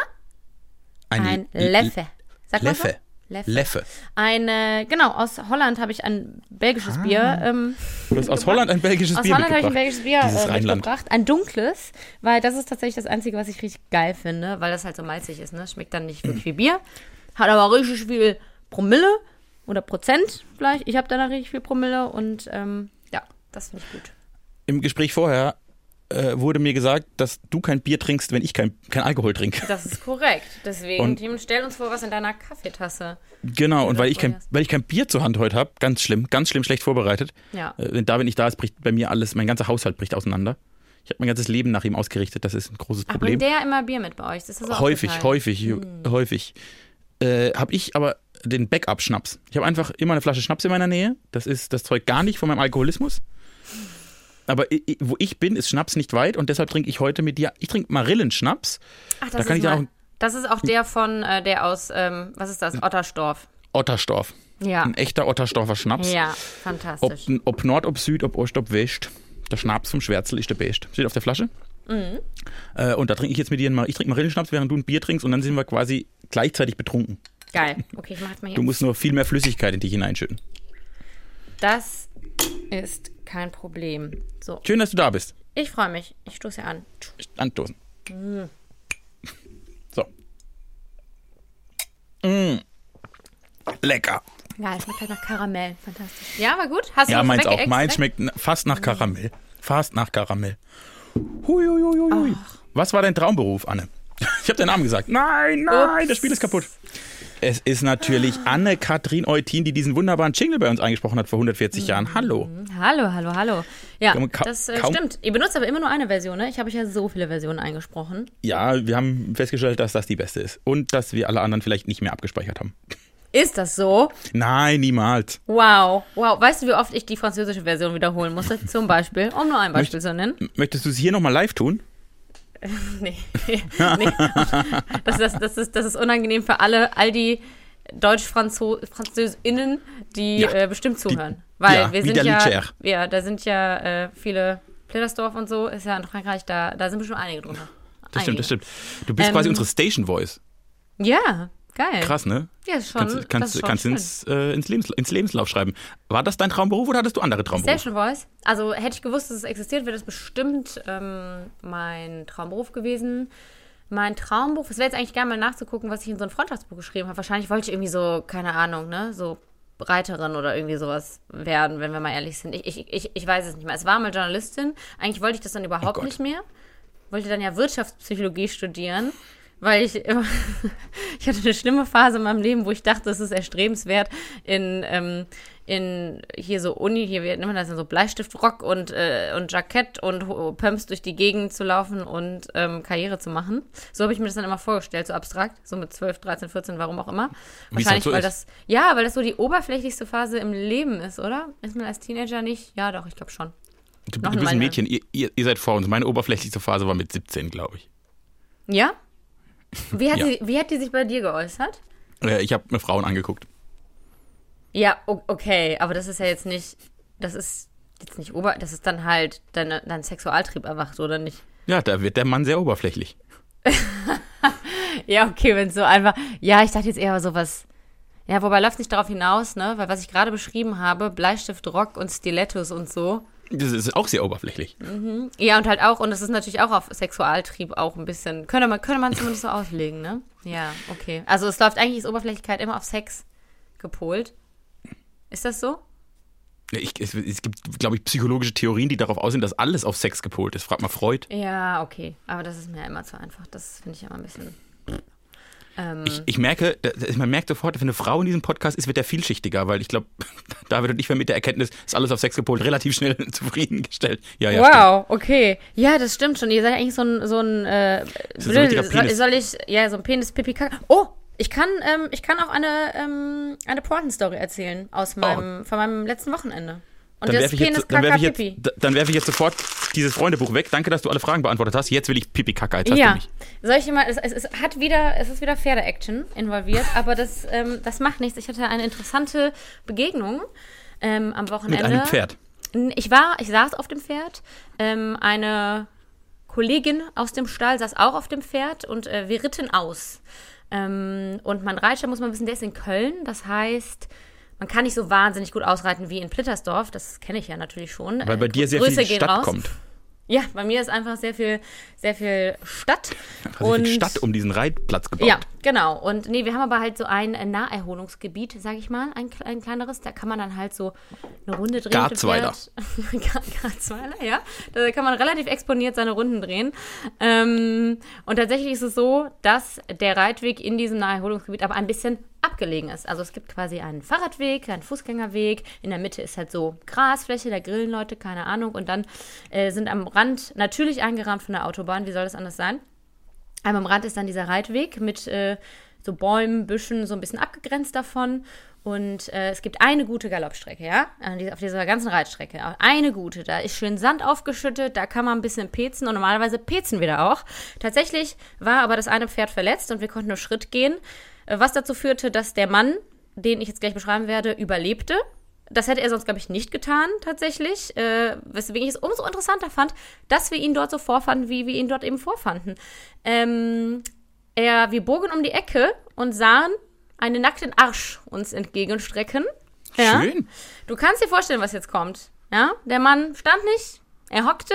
Ein, Leffe. Sag mal so. Leffe. Leffe. Leffe. Eine, genau, aus Holland habe ich ein belgisches Ah. Bier. Ähm, Du hast aus Holland ein belgisches aus Bier Holland habe ich ein belgisches Bier äh, Rheinland. mitgebracht. Ein dunkles, weil das ist tatsächlich das Einzige, was ich richtig geil finde, weil das halt so malzig ist. Ne? Schmeckt dann nicht wirklich wie Bier, hat aber richtig viel Promille oder Prozent vielleicht. Ich habe da richtig viel Promille und ähm, ja, das finde ich gut. Im Gespräch vorher äh, wurde mir gesagt, dass du kein Bier trinkst, wenn ich kein, kein Alkohol trinke. Das ist korrekt. Deswegen, Und- Tim, stell uns vor, was in deiner Kaffeetasse. Genau, und weil ich, kein, weil ich kein Bier zur Hand heute habe, ganz schlimm, ganz schlimm schlecht vorbereitet. Ja. Äh, wenn David nicht da ist, bricht bei mir alles, mein ganzer Haushalt bricht auseinander. Ich habe mein ganzes Leben nach ihm ausgerichtet, das ist ein großes Ach, Problem. bringt der immer Bier mit bei euch? Das ist so häufig, häufig, Hm. häufig. Äh, habe ich aber den Backup-Schnaps. Ich habe einfach immer eine Flasche Schnaps in meiner Nähe. Das ist das Zeug gar nicht von meinem Alkoholismus. Aber wo ich bin, ist Schnaps nicht weit und deshalb trinke ich heute mit dir. Ich trinke Marillenschnaps. Ach, das Da ist mal- auch- Das ist auch der von, äh, der aus, ähm, was ist das? Ottersdorf. Otterstorf. Ja. Ein echter Otterstorfer Schnaps. Ja, Ob, fantastisch. ob Nord, ob Süd, ob Ost, ob West. Der Schnaps vom Schwärzel ist der Best. Steht auf der Flasche. Mhm. Äh, und da trinke ich jetzt mit dir, einen- ich trinke Marillenschnaps, während du ein Bier trinkst und dann sind wir quasi gleichzeitig betrunken. Geil. Okay, ich mach jetzt mal hier. Du musst nur viel mehr Flüssigkeit in dich hineinschütten. Das ist kein Problem. So, Schön, dass du da bist. ich freue mich. Ich stoße an. Anstoßen. Mhm. So. Mm. Lecker. Ja, es schmeckt halt nach Karamell. Fantastisch. Ja, war gut. Hast du Ja, meins auch. Meins schmeckt fast nach Karamell. Fast nach Karamell. Hui, hui, hui, hui, hui. Was war dein Traumberuf, Anne? Ich habe deinen Namen gesagt. Nein, nein, Ups. das Spiel ist kaputt. Es ist natürlich Anne-Kathrin Eutin, die diesen wunderbaren Jingle bei uns eingesprochen hat vor 140 Jahren. Hallo. Hallo, hallo, hallo. Ja, das äh, stimmt. Ihr benutzt aber immer nur eine Version, ne? Ich habe euch ja so viele Versionen eingesprochen. Ja, wir haben festgestellt, dass das die beste ist. Und dass wir alle anderen vielleicht nicht mehr abgespeichert haben. Ist das so? Nein, niemals. Wow, wow. Weißt du, wie oft ich die französische Version wiederholen musste? Zum Beispiel, um nur ein Beispiel zu nennen. Möchtest du es hier nochmal live tun? <laughs> Nee. <laughs> nee. Das, das, das, ist, das ist unangenehm für alle, all die Deutsch-FranzösInnen, die Ja. äh, bestimmt zuhören. Weil Ja, wir sind ja, Lidscher. ja, da sind ja äh, viele, Plittersdorf und so, ist ja in Frankreich, da, da sind bestimmt einige drunter. Das stimmt, das Einige. stimmt. Du bist Ähm, quasi unsere Station Voice. Ja, geil. Krass, ne? Ja, schon, Kannst, das kannst, ist schon kannst ins, äh, ins, Lebens, ins Lebenslauf schreiben. War das dein Traumberuf oder hattest du andere Traumberufe? Station Voice. Also hätte ich gewusst, dass es existiert, wäre das bestimmt ähm, mein Traumberuf gewesen. Mein Traumberuf, es wäre jetzt eigentlich gerne mal nachzugucken, was ich in so ein Freundschaftsbuch geschrieben habe. Wahrscheinlich wollte ich irgendwie so, keine Ahnung, ne, so Reiterin oder irgendwie sowas werden, wenn wir mal ehrlich sind. Ich, ich, ich, ich weiß es nicht mehr. Es war mal Journalistin. Eigentlich wollte ich das dann überhaupt Gott. nicht mehr. Wollte dann ja Wirtschaftspsychologie studieren, weil ich immer, <laughs> ich hatte eine schlimme Phase in meinem Leben, wo ich dachte, es ist erstrebenswert, in, ähm, in hier so Uni, hier, wie nennt man das denn so, Bleistiftrock und, äh, und Jackett und Pumps durch die Gegend zu laufen und ähm, Karriere zu machen. So habe ich mir das dann immer vorgestellt, so abstrakt, so mit 12, 13, 14, warum auch immer. Wie es Wahrscheinlich, so weil das, ja, weil das so die oberflächlichste Phase im Leben ist, oder? Ist man als Teenager nicht? Ja, doch, ich glaube schon. Du, du bist ein Mädchen, ihr, ihr, ihr seid vor uns. Meine oberflächlichste Phase war mit 17, glaube ich. Ja? Wie hat, Ja. Sie, wie hat die sich bei dir geäußert? Äh, ich habe mir Frauen angeguckt. Ja, okay, aber das ist ja jetzt nicht, das ist jetzt nicht ober, das ist dann halt deine, dein Sexualtrieb erwacht, oder nicht? Ja, da wird der Mann sehr oberflächlich. <laughs> Ja, okay, wenn es so einfach, ja, ich dachte jetzt eher sowas, ja, wobei läuft nicht darauf hinaus, ne, weil was ich gerade beschrieben habe, Bleistift, Rock und Stilettos und so, Das ist auch sehr oberflächlich. ja, und halt auch, und das ist natürlich auch auf Sexualtrieb auch ein bisschen, könnte man, könnte man zumindest so auslegen, ne? Ja, okay. Also es läuft eigentlich, ist Oberflächlichkeit immer auf Sex gepolt. Ist das so? Ich, es, es gibt, glaube ich, psychologische Theorien, die darauf aussehen, dass alles auf Sex gepolt ist. Frag mal Freud. Ja, okay. Aber das ist mir immer zu einfach. Das finde ich immer ein bisschen. Ähm, Ich, ich merke, man merkt sofort, wenn eine Frau in diesem Podcast ist, wird der vielschichtiger, weil ich glaube, <laughs> David und ich werden mit der Erkenntnis, ist alles auf Sex gepolt, relativ schnell <laughs> zufriedengestellt. Ja, ja. wow, okay. Ja, das stimmt schon. Ihr seid eigentlich so ein, so ein äh, ist ein soll, soll ich, ja, so ein Penis pipi Kaka. Oh, ich kann, ähm, ich kann auch eine, ähm, eine Pointen-Story erzählen aus meinem, von meinem letzten Wochenende. Und Dann werfe ich, jetzt, dann werf ich, Pipi. jetzt, dann werf ich jetzt sofort dieses Freundebuch weg. Danke, dass du alle Fragen beantwortet hast. Jetzt will ich Pipi Kacke. Jetzt Ja, soll ich mal, es, es, es hat wieder, es ist wieder Pferde-Action involviert, <laughs> aber das, ähm, das macht nichts. Ich hatte eine interessante Begegnung ähm, am Wochenende. Mit einem Pferd. Ich war, ich saß auf dem Pferd. Ähm, eine Kollegin aus dem Stall saß auch auf dem Pferd und äh, wir ritten aus. Ähm, und mein Reitstall, muss man wissen, der ist in Köln. Das heißt, man kann nicht so wahnsinnig gut ausreiten wie in Plittersdorf. Das kenne ich ja natürlich schon. Weil bei Äh, dir sehr Grüße viel Stadt raus. kommt. Ja, bei mir ist einfach sehr viel, sehr viel Stadt. Also viel Stadt um diesen Reitplatz gebaut. Ja, genau. Und nee, wir haben aber halt so ein äh, Naherholungsgebiet, sag ich mal, ein, ein kleineres. Da kann man dann halt so eine Runde drehen. Garzweiler. <laughs> Garzweiler, ja. Da kann man relativ exponiert seine Runden drehen. Ähm, und tatsächlich ist es so, dass der Reitweg in diesem Naherholungsgebiet aber ein bisschen abgelegen ist. Also es gibt quasi einen Fahrradweg, einen Fußgängerweg. In der Mitte ist halt so Grasfläche, da grillen Leute, keine Ahnung. Und dann äh, sind am Rand natürlich eingerahmt von der Autobahn. Wie soll das anders sein? Aber am Rand ist dann dieser Reitweg mit äh, so Bäumen, Büschen, so ein bisschen abgegrenzt davon. Und äh, es gibt eine gute Galoppstrecke, ja, auf dieser ganzen Reitstrecke. Eine gute, da ist schön Sand aufgeschüttet, da kann man ein bisschen pezen und normalerweise pezen wir da auch. Tatsächlich war aber das eine Pferd verletzt und wir konnten nur Schritt gehen, was dazu führte, dass der Mann, den ich jetzt gleich beschreiben werde, überlebte. Das hätte er sonst, glaube ich, nicht getan, tatsächlich. Äh, weswegen ich es umso interessanter fand, dass wir ihn dort so vorfanden, wie wir ihn dort eben vorfanden. Ähm, er, wir bogen um die Ecke und sahen einen nackten Arsch uns entgegenstrecken. Ja. Schön. Du kannst dir vorstellen, was jetzt kommt. Ja, der Mann stand nicht, er hockte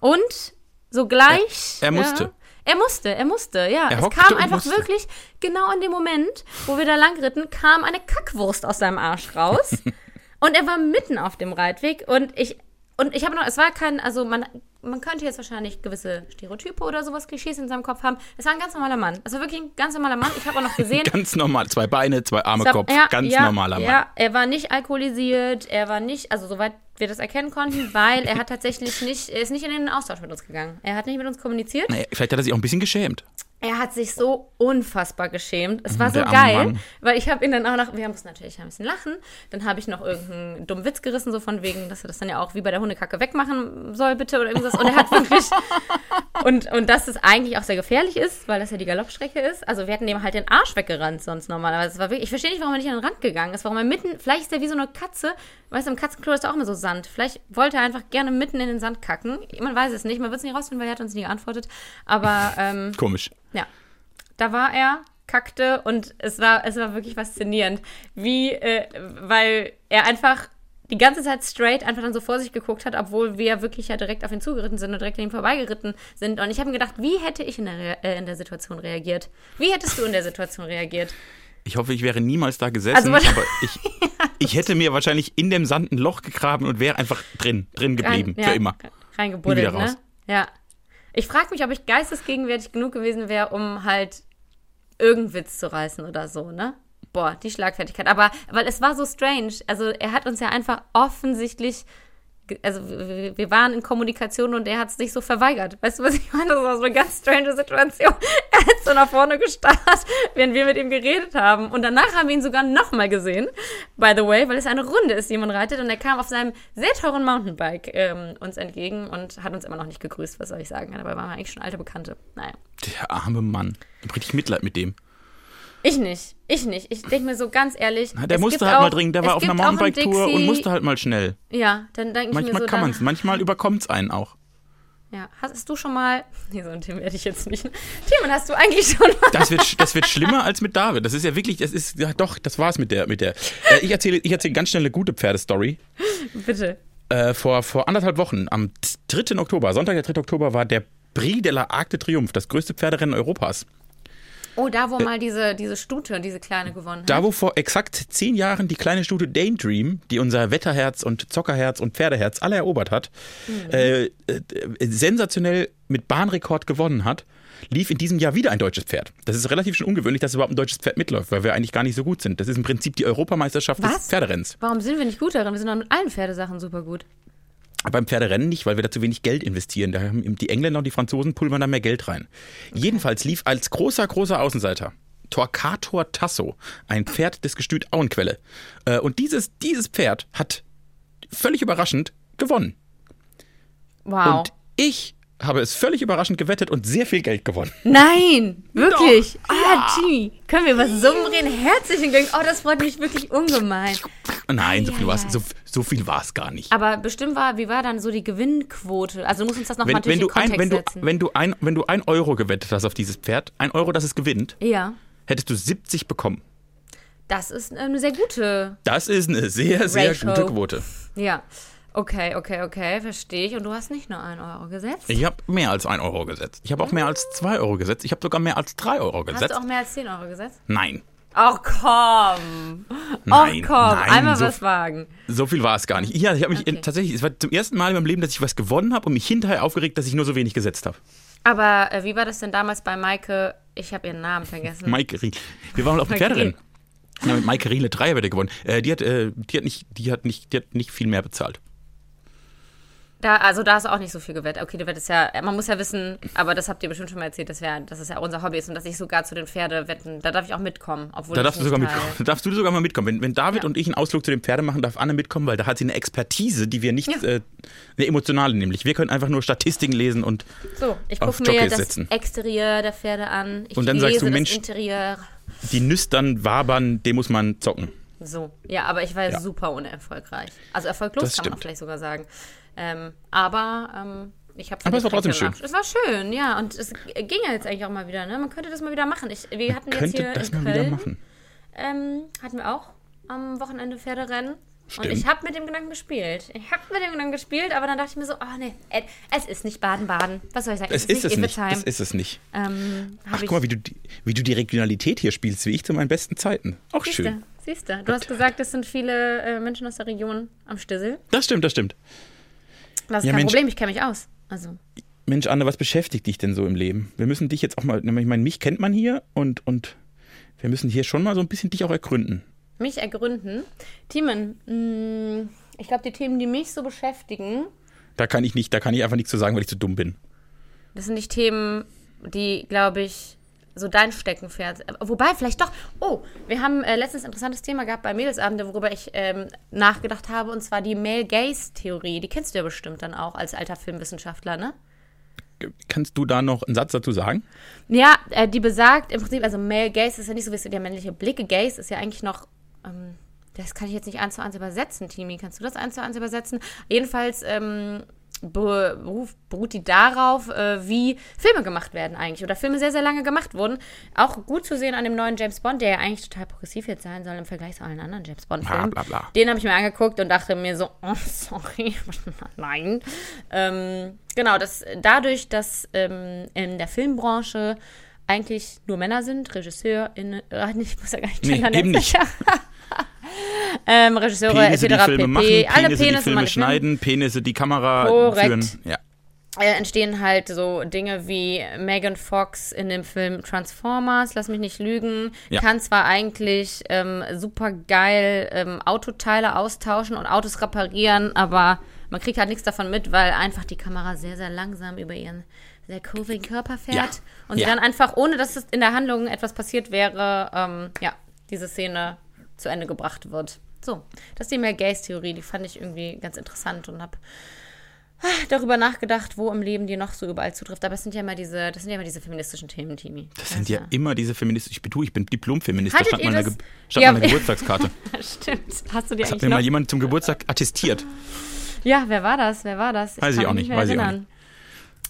und sogleich. Er- er musste. Ja, er musste, er musste, ja. Er es kam einfach musste. wirklich genau in dem Moment, wo wir da lang ritten, kam eine Kackwurst aus seinem Arsch raus. <laughs> und er war mitten auf dem Reitweg und ich. Und ich habe noch, es war kein, also man, man könnte jetzt wahrscheinlich gewisse Stereotype oder sowas, Klischees in seinem Kopf haben. Es war ein ganz normaler Mann. Es war wirklich ein ganz normaler Mann. Ich habe auch noch gesehen, <laughs> Ganz normal. Zwei Beine, zwei Arme, hab- Kopf. ja, Ganz ja, normaler Mann. Ja, er war nicht alkoholisiert, er war nicht, also soweit wir das erkennen konnten, weil er hat tatsächlich nicht, er ist nicht in den Austausch mit uns gegangen. Er hat nicht mit uns kommuniziert. Naja, vielleicht hat er sich auch ein bisschen geschämt. Er hat sich so unfassbar geschämt. Es war so geil, Mann. weil ich habe ihn dann auch noch, wir mussten natürlich ein bisschen lachen. Dann habe ich noch irgendeinen dummen Witz gerissen, so von wegen, dass er das dann ja auch wie bei der Hundekacke wegmachen soll, bitte oder irgendwas. Und er hat wirklich, <laughs> und, und dass es eigentlich auch sehr gefährlich ist, weil das ja die Galoppstrecke ist. Also wir hätten dem halt den Arsch weggerannt sonst normalerweise. Es war wirklich, ich verstehe nicht, warum er nicht an den Rand gegangen ist, warum er mitten, vielleicht ist er wie so eine Katze, weißt du, im Katzenklo ist da auch immer so Sand. Vielleicht wollte er einfach gerne mitten in den Sand kacken. Man weiß es nicht, man wird es nicht rausfinden, weil er hat uns nie geantwortet. Aber, ähm, <laughs> Komisch. ja. Da war er, kackte und es war, es war wirklich faszinierend, wie, äh, weil er einfach die ganze Zeit straight einfach dann so vor sich geguckt hat, obwohl wir wirklich ja direkt auf ihn zugeritten sind und direkt an ihm vorbeigeritten sind. Und ich habe mir gedacht, wie hätte ich in der, Re- äh, in der Situation reagiert? Wie hättest du in der Situation reagiert? Ich hoffe, ich wäre niemals da gesessen, Also, aber ich, ich hätte mir wahrscheinlich in dem Sand ein Loch gegraben und wäre einfach drin, drin geblieben. Rein- für ja, immer. Reingebuddelt, ne? Ja. Ich frage mich, ob ich geistesgegenwärtig genug gewesen wäre, um halt irgendeinen Witz zu reißen oder so, ne? Boah, die Schlagfertigkeit. Aber, weil es war so strange. Also, er hat uns ja einfach offensichtlich. Also, wir waren in Kommunikation und er hat sich so verweigert. Weißt du, was ich meine? Das war so eine ganz strange Situation. <laughs> Er hat so nach vorne gestarrt, während wir mit ihm geredet haben. Und danach haben wir ihn sogar nochmal gesehen, by the way, weil es eine Runde ist, die man reitet. Und er kam auf seinem sehr teuren Mountainbike ähm, uns entgegen und hat uns immer noch nicht gegrüßt, was soll ich sagen. Dabei waren wir eigentlich schon alte Bekannte. Naja. Der arme Mann. Ich hab richtig Mitleid mit dem. Ich nicht. Ich nicht. Ich denke mir so ganz ehrlich. Na, der es musste halt mal auch- dringend. Der war auf einer Mountainbike-Tour und musste halt mal schnell. Ja, dann denke ich mir Manchmal so. kann dann, man es, manchmal <laughs> überkommt es einen auch. Ja, hast du schon mal. <laughs> Nee, so ein Thema werde ich jetzt nicht. Timon, hast du eigentlich schon mal. Das wird, das wird schlimmer als mit David. Das ist ja wirklich, das ist, ja doch, das war's mit der, mit der. Äh, ich erzähle, ich erzähle ganz schnell eine gute Pferdestory. Bitte. Äh, vor, vor anderthalb Wochen, am 3. Oktober, Sonntag, der 3. Oktober, war der Prix de la Arc de Triomphe, das größte Pferderennen Europas. Oh, da, wo mal diese, diese Stute, diese kleine gewonnen hat. Äh, Da, wo vor exakt zehn Jahren die kleine Stute Daydream, die unser Wetterherz und Zockerherz und Pferdeherz alle erobert hat, äh, äh, sensationell mit Bahnrekord gewonnen hat, lief in diesem Jahr wieder ein deutsches Pferd. Das ist relativ schon ungewöhnlich, dass überhaupt ein deutsches Pferd mitläuft, weil wir eigentlich gar nicht so gut sind. Das ist im Prinzip die Europameisterschaft Was? des Pferderenns. Warum sind wir nicht gut darin? Wir sind doch mit allen Pferdesachen super gut. Beim Pferderennen nicht, weil wir da zu wenig Geld investieren. Da haben die Engländer und die Franzosen pulvern da mehr Geld rein. Jedenfalls lief als großer, großer Außenseiter Torquator Tasso, ein Pferd des Gestüt Auenquelle. Äh, Und dieses, dieses Pferd hat völlig überraschend gewonnen. Wow. Und ich habe es völlig überraschend gewettet und sehr viel Geld gewonnen. Nein, wirklich. Ah, Jimmy, können wir über Summen reden? Herzlichen Glückwunsch. Oh, das freut mich wirklich ungemein. Nein, so viel war es so, so viel gar nicht. Aber bestimmt war, wie war dann so die Gewinnquote? Also du musst uns das nochmal Wenn, natürlich wenn, du ein, wenn, du, setzen. wenn, du ein, wenn du ein Euro gewettet hast auf dieses Pferd, ein Euro, dass es gewinnt, ja, hättest du 70 bekommen. das ist eine sehr gute. Das ist eine sehr, sehr Ratio. gute Quote. Ja. Okay, okay, okay, verstehe ich. Und du hast nicht nur einen Euro gesetzt. Ich habe mehr als ein Euro gesetzt. Ich habe auch mehr als zwei Euro gesetzt. Ich habe sogar mehr als drei Euro Hast gesetzt. du auch mehr als 10 Euro gesetzt? Nein, Ach komm. Nein, Ach komm, nein, einmal so- was wagen. so viel war es gar nicht. Ja, ich habe mich Okay. tatsächlich, es war zum ersten Mal in meinem Leben, dass ich was gewonnen habe und mich hinterher aufgeregt, dass ich nur so wenig gesetzt habe. Aber äh, wie war das denn damals bei Maike? Ich habe ihren Namen vergessen. <laughs> Maike Riel. Wir waren auf dem Pferderennen. Ja, mit Maike Riel eine Dreierwette gewonnen. Äh, die, hat, äh, die, hat nicht, die, hat nicht, die hat nicht viel mehr bezahlt. Da, also da hast du auch nicht so viel gewettet. Okay, du wettest ja, man muss ja wissen, aber das habt ihr bestimmt schon mal erzählt, dass, wir, dass es ja unser Hobby ist und dass ich sogar zu den Pferdewetten, da darf ich auch mitkommen. Obwohl Da darfst du sogar mitkommen. Da <laughs> darfst du sogar mal mitkommen. Wenn, wenn David Ja. und ich einen Ausflug zu den Pferden machen, darf Anne mitkommen, weil da hat sie eine Expertise, die wir nicht, Ja. äh, eine emotionale nämlich. Wir können einfach nur Statistiken lesen und So, ich gucke mir Jockeys das setzen. Exterieur der Pferde an. Ich Und dann sagst du, Mensch- Interieur. die Nüstern wabern, den muss man zocken. So, ja, aber ich war Ja. super unerfolgreich. Also erfolglos Das kann man auch stimmt. vielleicht sogar sagen. Ähm, aber ähm, ich habe Aber es war trotzdem schön. Es war schön, ja. Und es ging ja jetzt eigentlich auch mal wieder. Ne? Man könnte das mal wieder machen. Ich, wir hatten jetzt hier das in mal Köln, wieder machen. Ähm, hatten wir auch am Wochenende Pferderennen. Stimmt. Und ich habe mit dem Gedanken gespielt. Ich habe mit dem Gedanken gespielt, aber dann dachte ich mir so, oh nee, Ed, es ist nicht Baden-Baden. Was soll ich sagen? Es ist es nicht. Das ist es nicht. ähm, Ach, guck mal, wie du, die- wie du die Regionalität hier spielst, wie ich zu meinen besten Zeiten. Auch Siehste, schön. siehste. Du hast gesagt, es sind viele äh, Menschen aus der Region am Stissel. Das stimmt, das stimmt. Das ist Ja, kein Mensch. Problem, ich kenne mich aus. Also, Mensch, Anne, was beschäftigt dich denn so im Leben? Wir müssen dich jetzt auch mal, ich meine, mich kennt man hier und, und wir müssen hier schon mal so ein bisschen dich auch ergründen. mich ergründen. Themen, mh, ich glaube, die Themen, die mich so beschäftigen, Da kann ich nicht, da kann ich einfach nichts zu sagen, weil ich zu dumm bin. das sind nicht Themen, die, glaube ich, so dein Steckenpferd. Wobei, vielleicht doch. Oh, wir haben äh, letztens ein interessantes Thema gehabt bei Mädelsabende, worüber ich ähm, nachgedacht habe, und zwar die Male-Gaze-Theorie. Die kennst du ja bestimmt dann auch als alter Filmwissenschaftler, ne? Kannst du da noch einen Satz dazu sagen? Ja, äh, die besagt im Prinzip, also Male Gaze ist ja nicht so wie der männliche Blicke. Gaze ist ja eigentlich noch, ähm, das kann ich jetzt nicht eins zu eins übersetzen, Timi. Kannst du das eins zu eins übersetzen? Jedenfalls ähm, beruf, beruht die darauf, äh, wie Filme gemacht werden eigentlich. Oder Filme sehr, sehr lange gemacht wurden. Auch gut zu sehen an dem neuen James Bond, der ja eigentlich total progressiv jetzt sein soll im Vergleich zu allen anderen James Bond-Filmen. Den habe ich mir angeguckt und dachte mir so, oh, <laughs> sorry, <laughs> nein. Ähm, genau, das, dadurch, dass ähm, in der Filmbranche eigentlich nur Männer sind, Regisseur, in, äh, <laughs> ich muss ja gar nicht Nee, eben jetzt. Ähm, Regisseure Penisse, die etc. Filme pp. machen, Alle Penisse, die Penisse meine Filme schneiden, Penisse, die Kamera Korrekt. führen. Ja. äh, entstehen halt so Dinge wie Megan Fox in dem Film Transformers, lass mich nicht lügen, Ja. kann zwar eigentlich ähm, super geil ähm, Autoteile austauschen und Autos reparieren, aber man kriegt halt nichts davon mit, weil einfach die Kamera sehr, sehr langsam über ihren sehr kurvigen Körper fährt Ja. und sie Ja. dann einfach, ohne dass es in der Handlung etwas passiert wäre, ähm, ja, diese Szene zu Ende gebracht wird. So, das ist die Mel Gaze-Theorie, die fand ich irgendwie ganz interessant und habe darüber nachgedacht, wo im Leben die noch so überall zutrifft. Aber es sind ja immer diese, das sind ja immer diese feministischen Themen, Timi. Das sind ja immer diese feministischen. Ich bin, ich bin Diplom-Feminist. Da stand meine, stand Ja. meine Geburtstagskarte. <laughs> Stimmt. Hast du dir Das hat eigentlich mir noch? mal jemand zum Geburtstag attestiert. Ja, wer war das? Wer war das? Weiß ich auch nicht, weiß ich auch erinnern.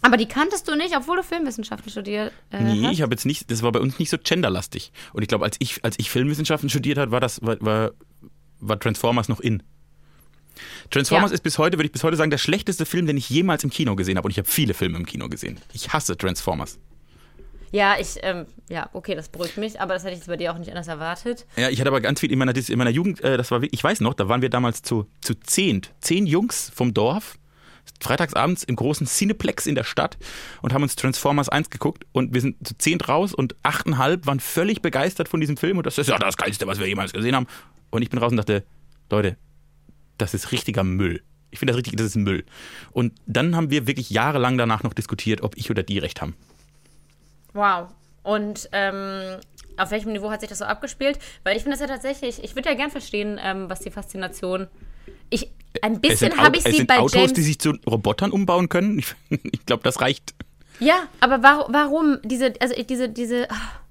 Aber die kanntest du nicht, obwohl du Filmwissenschaften studiert äh, Nee, hast? ich habe jetzt nicht, das war bei uns nicht so genderlastig. Und ich glaube, als ich, als ich Filmwissenschaften studiert hat, war das, war, war, war Transformers noch in. Transformers Ja. ist bis heute, würde ich bis heute sagen, der schlechteste Film, den ich jemals im Kino gesehen habe. Und ich habe viele Filme im Kino gesehen. Ich hasse Transformers. Ja, ich, ähm, ja, okay, das beruhigt mich, aber das hätte ich jetzt bei dir auch nicht anders erwartet. Ja, ich hatte aber ganz viel in meiner, in meiner Jugend, äh, das war, ich weiß noch, da waren wir damals zu, zu zehnt. Zehn Jungs vom Dorf, freitagsabends im großen Cineplex in der Stadt und haben uns Transformers 1 geguckt und wir sind zu zehnt raus und achteinhalb waren völlig begeistert von diesem Film und das ist ja das Geilste, was wir jemals gesehen haben. Und ich bin raus und dachte, Leute, das ist richtiger Müll. Ich finde das richtig, das ist Müll. Und dann haben wir wirklich jahrelang danach noch diskutiert, ob ich oder die recht haben. Wow. Und ähm, auf welchem Niveau hat sich das so abgespielt? Weil ich finde das ja tatsächlich, ich würde ja gern verstehen, ähm, was die Faszination. Ich, ein Es bisschen habe ich sie sind bei Autos, James. die sich zu Robotern umbauen können. Ich, <laughs> ich glaube, das reicht. Ja, aber warum, warum diese, also diese, diese, ah,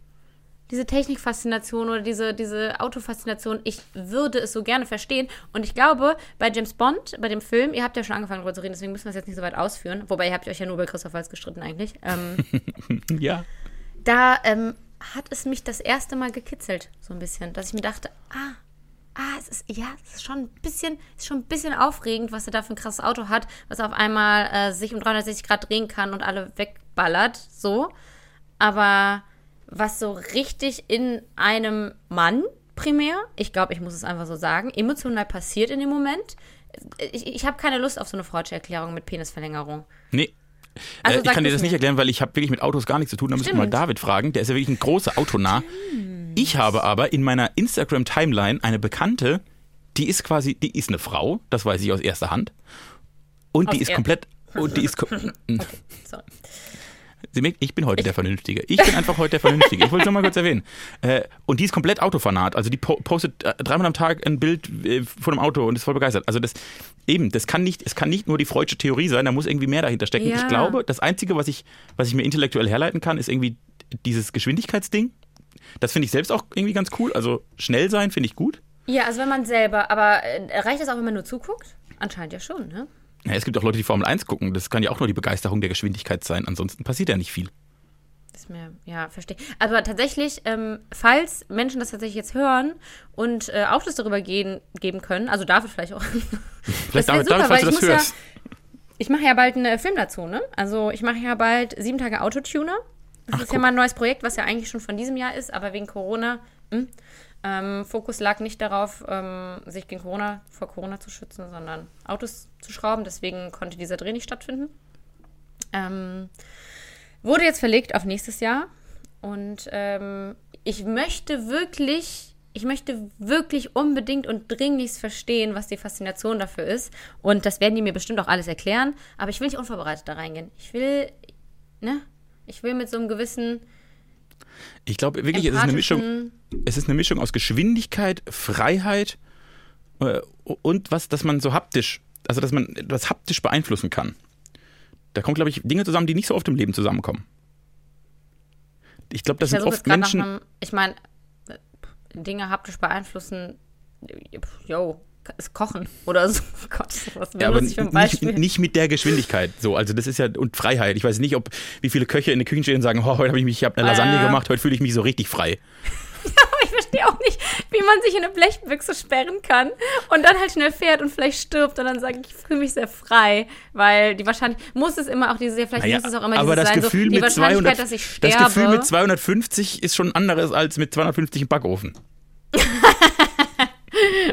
diese Technikfaszination oder diese, diese Autofaszination, ich würde es so gerne verstehen. Und ich glaube, bei James Bond, bei dem Film, ihr habt ja schon angefangen darüber zu reden, deswegen müssen wir es jetzt nicht so weit ausführen. Wobei, ihr habt euch ja nur bei Christoph Waltz gestritten eigentlich. Ähm, <laughs> ja. da ähm, hat es mich das erste Mal gekitzelt, so ein bisschen, dass ich mir dachte, ah, ah, es ist, ja, es ist schon ein bisschen, ist schon ein bisschen aufregend, was er da für ein krasses Auto hat, was auf einmal äh, sich um 360 Grad drehen kann und alle wegballert, so. Aber was so richtig in einem Mann primär, ich glaube, ich muss es einfach so sagen, emotional passiert in dem Moment. Ich, ich habe keine Lust auf so eine freudsche Erklärung mit Penisverlängerung. Nee. Also äh, ich kann dir das nicht erklären, weil ich habe wirklich mit Autos gar nichts zu tun. Da müssen wir mal Stimmt. David fragen. Der ist ja wirklich ein großer Autonah. Ich habe aber in meiner Instagram-Timeline eine Bekannte, die ist quasi, die ist eine Frau, das weiß ich aus erster Hand. Und Aus die ist er- komplett, und die ist, ko- <laughs> <laughs> Sorry. Sie merkt, ich bin heute der Vernünftige. Ich bin einfach heute der Vernünftige. Ich wollte es nur mal kurz erwähnen. Äh, und die ist komplett Autofanat. Also die po postet äh, dreimal am Tag ein Bild äh, von einem Auto und ist voll begeistert. Also das eben, das kann nicht, es kann nicht nur die freudsche Theorie sein, da muss irgendwie mehr dahinter stecken. Ja. Ich glaube, das Einzige, was ich, was ich mir intellektuell herleiten kann, ist irgendwie dieses Geschwindigkeitsding. Das finde ich selbst auch irgendwie ganz cool. Also schnell sein finde ich gut. Ja, also wenn man selber, aber äh, reicht das auch, wenn man nur zuguckt? Anscheinend ja schon, ne? Ja, es gibt auch Leute, die Formel 1 gucken. Das kann ja auch nur die Begeisterung der Geschwindigkeit sein. Ansonsten passiert ja nicht viel. Ist mir, ja, verstehe. Aber tatsächlich, ähm, falls Menschen das tatsächlich jetzt hören und äh, Aufschluss darüber gehen, geben können, also David vielleicht auch. <laughs> Vielleicht wär damit, damit, falls weil du das hörst. Ja, ich mache ja bald einen Film dazu, ne? Also ich mache ja bald sieben Tage Autotuner. Das ist ja mal ein neues Projekt, was ja eigentlich schon von diesem Jahr ist, aber wegen Corona. Hm, ähm, Fokus lag nicht darauf, ähm, sich gegen Corona vor Corona zu schützen, sondern Autos zu schrauben. Deswegen konnte dieser Dreh nicht stattfinden. Ähm, wurde jetzt verlegt auf nächstes Jahr. Und ähm, ich möchte wirklich, ich möchte wirklich unbedingt und dringlichst verstehen, was die Faszination dafür ist. Und das werden die mir bestimmt auch alles erklären. Aber ich will nicht unvorbereitet da reingehen. Ich will, ne? Ich will mit so einem gewissen Ich glaube wirklich, es ist eine Mischung. es ist eine Mischung aus Geschwindigkeit, Freiheit äh, und was, dass man so haptisch, also dass man etwas haptisch beeinflussen kann. Da kommen, glaube ich, Dinge zusammen, die nicht so oft im Leben zusammenkommen. Ich glaube, das Ich sind oft Menschen. einem, ich meine, Dinge haptisch beeinflussen, yo, ist Kochen oder so. <laughs> Gott, was Ja, aber ich für ein nicht, Beispiel? nicht mit der Geschwindigkeit. So, also das ist ja und Freiheit. Ich weiß nicht, ob wie viele Köche in der Küche stehen und sagen, oh, heute habe ich mich, ich habe eine Lasagne Äh. gemacht, heute fühle ich mich so richtig frei. <laughs> Aber ich verstehe auch nicht, wie man sich in eine Blechbüchse sperren kann und dann halt schnell fährt und vielleicht stirbt und dann sagt, ich fühle mich sehr frei, weil die wahrscheinlich muss es immer auch diese, vielleicht Naja, muss es auch immer aber dieses das sein, Gefühl so, die mit Wahrscheinlichkeit, 200, dass ich sterbe. das Gefühl mit 250 ist schon anderes als mit 250 im Backofen. <laughs>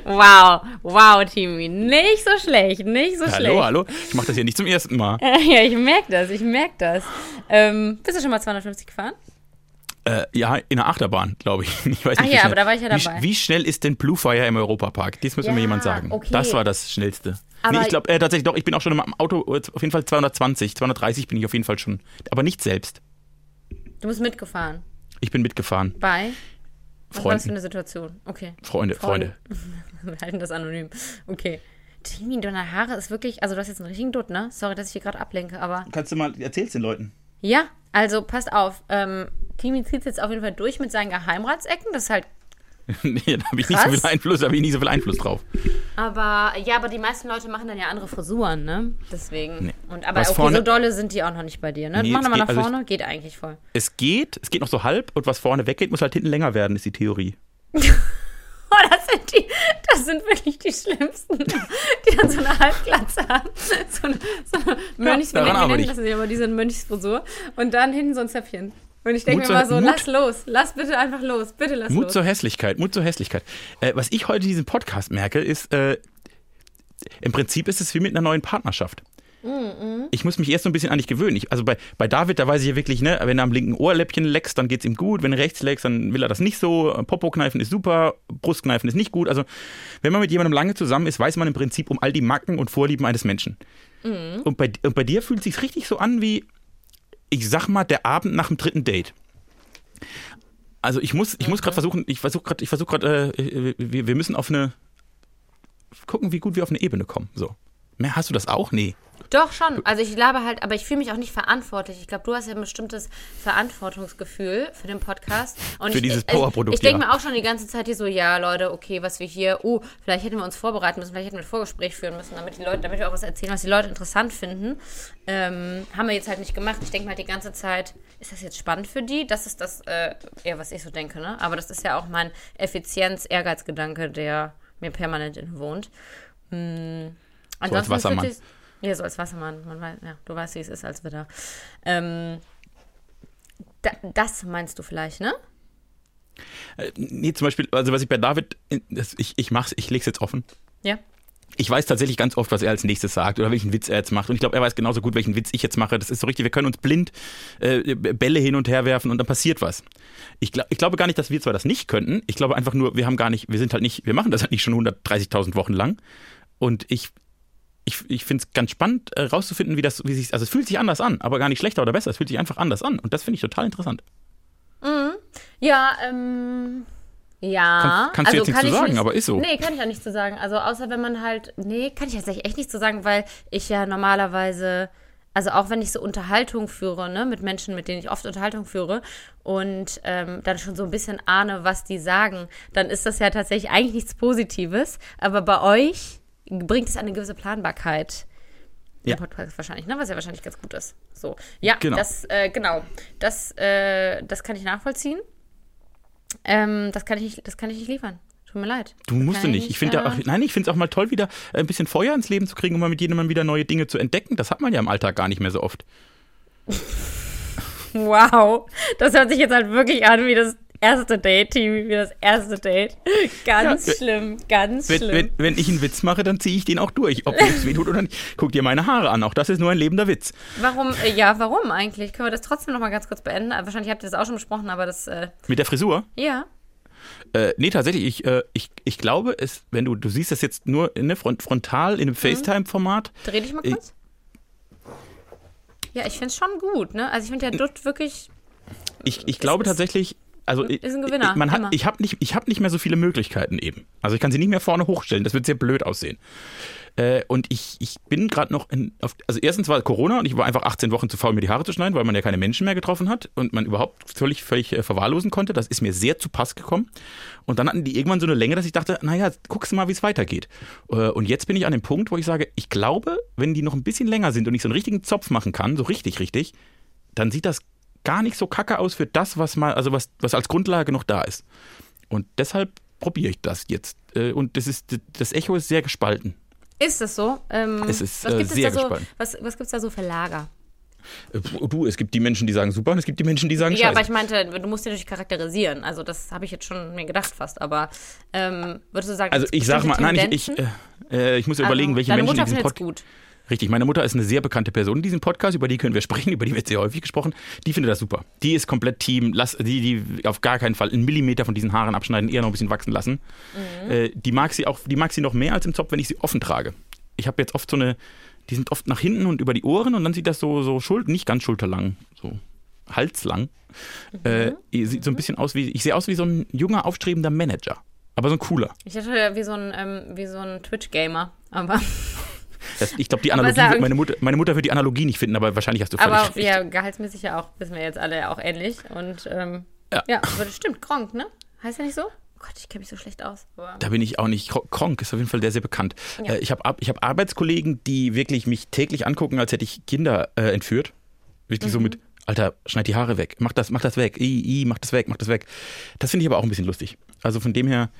wow, wow, Timmy, nicht so schlecht, nicht so Hallo, schlecht. hallo. Ich mache das hier nicht zum ersten Mal. <laughs> Ja, ich merke das, ich merke das. Ähm, bist du schon mal 250 gefahren? Äh, ja, in der Achterbahn, glaube ich. <laughs> ich weiß Ach nicht, wie ja, schnell. aber da war ich ja Wie, dabei. sch- wie schnell ist denn Blue Fire im Europapark? Das muss mir Ja, jemand sagen. okay. Das war das Schnellste. Aber- nee, ich glaube äh, tatsächlich doch, ich bin auch schon im Auto, äh, auf jeden Fall 220, 230 bin ich auf jeden Fall schon. Aber nicht selbst. Du bist mitgefahren. Ich bin mitgefahren. Bei? Was war das für Freunden. eine Situation? Okay. Freunde, Freunde. <laughs> Wir halten das anonym. Okay. Timmy, deine Haare ist wirklich, also du hast jetzt einen richtigen Dutt, ne? Sorry, dass ich hier gerade ablenke, aber Kannst du mal, erzähl's den Leuten. ja, also passt auf. Ähm, Timmy zieht jetzt auf jeden Fall durch mit seinen Geheimratsecken. Das ist halt, <laughs> nee, da habe ich nicht so viel Einfluss, da habe ich nicht so viel Einfluss drauf. aber ja, aber die meisten Leute machen dann ja andere Frisuren, ne? Deswegen. Nee. Und aber Was okay, vorne- so dolle sind die auch noch nicht bei dir, ne? Nee, Mach nochmal nach also ich- vorne, geht eigentlich voll. Es geht, es geht noch so halb und was vorne weggeht, muss halt hinten länger werden, ist die Theorie. <laughs> Oh, das sind die, das sind wirklich die Schlimmsten, <laughs> die dann so eine Halbglatze haben. So eine, so eine Mönchs, nennen ich. das nicht, aber diese Mönchsfrisur. Und dann hinten so ein Zäpfchen. Und ich denke Mut mir mal so, Mut- lass los, lass bitte einfach los, bitte lass Mut los. zur Hässlichkeit, Mut zur Hässlichkeit. Äh, was ich heute in diesem Podcast merke, ist, äh, im Prinzip ist es wie mit einer neuen Partnerschaft. Ich muss mich erst so ein bisschen an dich gewöhnen. Ich, also bei, bei David, da weiß ich ja wirklich, ne, wenn er am linken Ohrläppchen leckst, dann geht's ihm gut. Wenn er rechts leckst, dann will er das nicht so. Popo-Kneifen ist super, Brustkneifen ist nicht gut. Also wenn man mit jemandem lange zusammen ist, weiß man im Prinzip um all die Macken und Vorlieben eines Menschen. Und, bei, und bei dir fühlt es sich richtig so an wie, ich sag mal, der Abend nach dem dritten Date. Also ich muss, ich muss gerade versuchen, ich versuche gerade, ich versuche gerade, äh, wir, wir müssen auf eine, gucken, wie gut wir auf eine Ebene kommen. So. Mehr hast du das auch? Nee. Doch, schon. Also ich glaube halt, aber ich fühle mich auch nicht verantwortlich. Ich glaube, du hast ja ein bestimmtes Verantwortungsgefühl für den Podcast. Und Für ich, dieses ich- Powerprodukt, Ich, denke ja. mir auch schon die ganze Zeit hier so, ja, Leute, okay, was wir hier, oh, vielleicht hätten wir uns vorbereiten müssen, vielleicht hätten wir ein Vorgespräch führen müssen, damit die Leute, damit wir auch was erzählen, was die Leute interessant finden. Ähm, haben wir jetzt halt nicht gemacht. Ich denke mir halt die ganze Zeit, ist das jetzt spannend für die? Das ist das, äh, eher was ich so denke, ne? Aber das ist ja auch mein Effizienz-Ehrgeizgedanke, der mir permanent innewohnt. Hm. Ansonsten Wassermann. fühlt sich- Ja, so als Wassermann. Man weiß, ja, du weißt, wie es ist als Widder. Ähm, da, das meinst du vielleicht, ne? Äh, nee, zum Beispiel, also was ich bei David, ich, ich mach's, ich leg's jetzt offen. Ja. Ich weiß tatsächlich ganz oft, was er als nächstes sagt oder welchen Witz er jetzt macht. Und ich glaube, er weiß genauso gut, welchen Witz ich jetzt mache. Das ist so richtig, wir können uns blind äh, Bälle hin und her werfen und dann passiert was. Ich, glaub, ich glaube gar nicht, dass wir zwar das nicht könnten. Ich glaube einfach nur, wir haben gar nicht, wir sind halt nicht, wir machen das halt nicht schon 130.000 Wochen lang. Und ich, ich, ich finde es ganz spannend, äh, rauszufinden, wie das, wie sich, also es fühlt sich anders an, aber gar nicht schlechter oder besser. Es fühlt sich einfach anders an. Und das finde ich total interessant. Ja, ähm. Ja. Kannst- kannst du jetzt nichts kann zu sagen, aber ist so. Nee, kann ich auch nicht zu sagen. Also, außer wenn man halt. Nee, kann ich tatsächlich echt nicht zu sagen, weil ich ja normalerweise. Also auch wenn ich so Unterhaltung führe, ne, mit Menschen, mit denen ich oft Unterhaltung führe und ähm, dann schon so ein bisschen ahne, was die sagen, dann ist das ja tatsächlich eigentlich nichts Positives. Aber bei euch bringt es eine gewisse Planbarkeit. Ja. Im Podcast wahrscheinlich, ne? Was ja wahrscheinlich ganz gut ist. So. Ja, Genau. das, äh, genau. Das, äh, das kann ich nachvollziehen. Ähm, das kann ich nicht, das kann ich nicht liefern. Tut mir leid. Du musst du nicht. Ich finde äh, nein, ich finde es auch mal toll, wieder ein bisschen Feuer ins Leben zu kriegen und mal mit jedem mal wieder neue Dinge zu entdecken. Das hat man ja im Alltag gar nicht mehr so oft. <laughs> Wow. Das hört sich jetzt halt wirklich an wie das erste Date, Team, wie das erste Date. <laughs> Ganz Ja, schlimm, ganz Wenn, schlimm. wenn, wenn ich einen Witz mache, dann ziehe ich den auch durch. Ob <laughs> es weh tut oder nicht. Guck dir meine Haare an. Auch das ist nur ein lebender Witz. Warum, äh, ja, warum eigentlich? Können wir das trotzdem noch mal ganz kurz beenden? Wahrscheinlich habt ihr das auch schon besprochen, aber das, äh, Mit der Frisur? ja. Äh, nee, tatsächlich, ich, äh, ich, ich glaube, es, wenn du, du siehst das jetzt nur in, ne, front, frontal in einem FaceTime-Format. Dreh dich mal Ich- kurz. Ja, ich finde es schon gut, ne? Also ich finde der Dutt wirklich, Ich, ich glaube tatsächlich, also ist ein Gewinner, Ich, man hat, ich habe nicht, ich hab nicht mehr so viele Möglichkeiten eben. Also ich kann sie nicht mehr vorne hochstellen. Das wird sehr blöd aussehen. Äh, und ich, ich bin gerade noch in, auf, also erstens war Corona und ich war einfach 18 Wochen zu faul, mir die Haare zu schneiden, weil man ja keine Menschen mehr getroffen hat und man überhaupt völlig, völlig äh, verwahrlosen konnte. Das ist mir sehr zu Pass gekommen. Und dann hatten die irgendwann so eine Länge, dass ich dachte, naja, guckst du mal, wie es weitergeht. Äh, und jetzt bin ich an dem Punkt, wo ich sage, ich glaube, wenn die noch ein bisschen länger sind und ich so einen richtigen Zopf machen kann, so richtig, richtig, dann sieht das gar nicht so kacke aus für das, was mal, also was, was als Grundlage noch da ist. Und deshalb probiere ich das jetzt. Äh, Und das ist, das Echo ist sehr gespalten. ist das so? Ähm, Es ist, was äh, gibt sehr es da so, gespalten. was, was gibt es da so für Lager? Äh, Du, es gibt die Menschen, die sagen super und es gibt die Menschen, die sagen Ja, aber scheiße. ich meinte, du musst dir natürlich charakterisieren. Also das habe ich jetzt schon mir gedacht fast. Aber ähm, würdest du sagen, Also ich sag mal, nein, ich, ich, äh, ich muss überlegen, Also, welche deine Menschen Mutter findet's Podcast. gut. Richtig, meine Mutter ist eine sehr bekannte Person in diesem Podcast, über die können wir sprechen, <laughs> über die wird sehr häufig gesprochen. Die findet das super. Die ist komplett Team, lass, die, die auf gar keinen Fall einen Millimeter von diesen Haaren abschneiden, eher noch ein bisschen wachsen lassen. Mhm. Äh, die mag sie auch, die mag sie noch mehr als im Zopf, wenn ich sie offen trage. Ich habe jetzt oft so eine, die sind oft nach hinten und über die Ohren und dann sieht das so, so Schul nicht ganz schulterlang, so halslang. Äh, sieht so ein bisschen aus wie, ich sehe aus wie so ein junger, aufstrebender Manager. Aber so ein cooler. Ich dachte wie so ein, ähm, wie so ein Twitch-Gamer. Aber, Das, ich glaube, die Analogie, wird meine Mutter, meine Mutter wird die Analogie nicht finden, aber wahrscheinlich hast du völlig aber recht. ja, gehaltsmäßig ja auch, wissen wir jetzt alle auch ähnlich. Und ähm, Ja. ja. aber das stimmt, Gronk, ne? Heißt ja nicht so? Oh Gott, ich kenne mich so schlecht aus. Da bin ich auch nicht. Kro- Kronk ist auf jeden Fall sehr, sehr bekannt. Ja. Äh, ich habe ich hab Arbeitskollegen, die wirklich mich täglich angucken, als hätte ich Kinder äh, entführt. Wirklich Mhm. so mit, Alter, schneid die Haare weg, mach das, mach das weg, i, i, mach das weg, mach das weg. Das finde ich aber auch ein bisschen lustig. Also von dem her,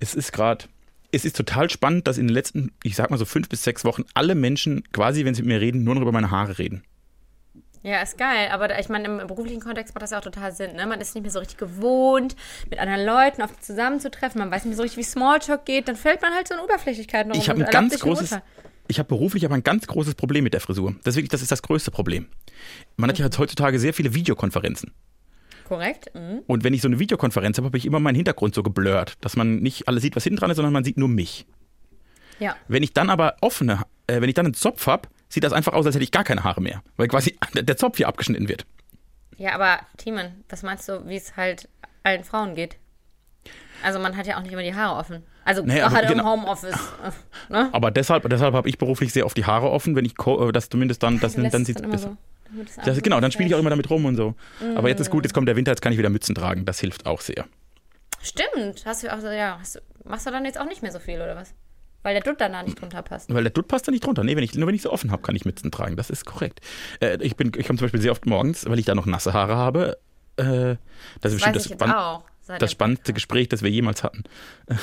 es ist gerade, es ist total spannend, dass in den letzten, ich sag mal so fünf bis sechs Wochen alle Menschen quasi, wenn sie mit mir reden, nur noch über meine Haare reden. Ja, ist geil, aber ich meine, im beruflichen Kontext macht das ja auch total Sinn. Ne? Man ist nicht mehr so richtig gewohnt, mit anderen Leuten oft zusammenzutreffen. Man weiß nicht mehr so richtig, wie Smalltalk geht. Dann fällt man halt so in Oberflächlichkeiten rum Ich habe ein ganz großes, ich habe beruflich aber ein ganz großes Problem mit der Frisur. Das ist wirklich, das ist das größte Problem. Man hat ja heutzutage sehr viele Videokonferenzen. Korrekt. Mhm. Und wenn ich so eine Videokonferenz habe, habe ich immer meinen Hintergrund so geblurrt, dass man nicht alles sieht, was hinten dran ist, sondern man sieht nur mich. Ja. Wenn ich dann aber offene, äh, wenn ich dann einen Zopf habe, sieht das einfach aus, als hätte ich gar keine Haare mehr, weil quasi <laughs> der Zopf hier abgeschnitten wird. Ja, aber Timon, was meinst du, wie es halt allen Frauen geht? Also man hat ja auch nicht immer die Haare offen. Also Nee, gerade im genau. Homeoffice. äh, <laughs> Ne? Aber deshalb, deshalb habe ich beruflich sehr oft die Haare offen, wenn ich äh, das zumindest dann, das, dann es sieht immer besser. so. Das, genau, dann spiele ich auch immer damit rum und so. Aber jetzt ist gut, jetzt kommt der Winter, jetzt kann ich wieder Mützen tragen. Das hilft auch sehr. Stimmt. Hast du auch so, ja, hast du, machst du dann jetzt auch nicht mehr so viel, oder was? Weil der Dutt dann da nicht drunter passt. Weil der Dutt passt da nicht drunter. Nee, wenn ich, nur wenn ich so offen habe, kann ich Mützen tragen. Das ist korrekt. Äh, ich bin, ich komme zum Beispiel sehr oft morgens, weil ich da noch nasse Haare habe. Äh, das ist Das bestimmt das, spann das spannendste. Gespräch, das wir jemals hatten.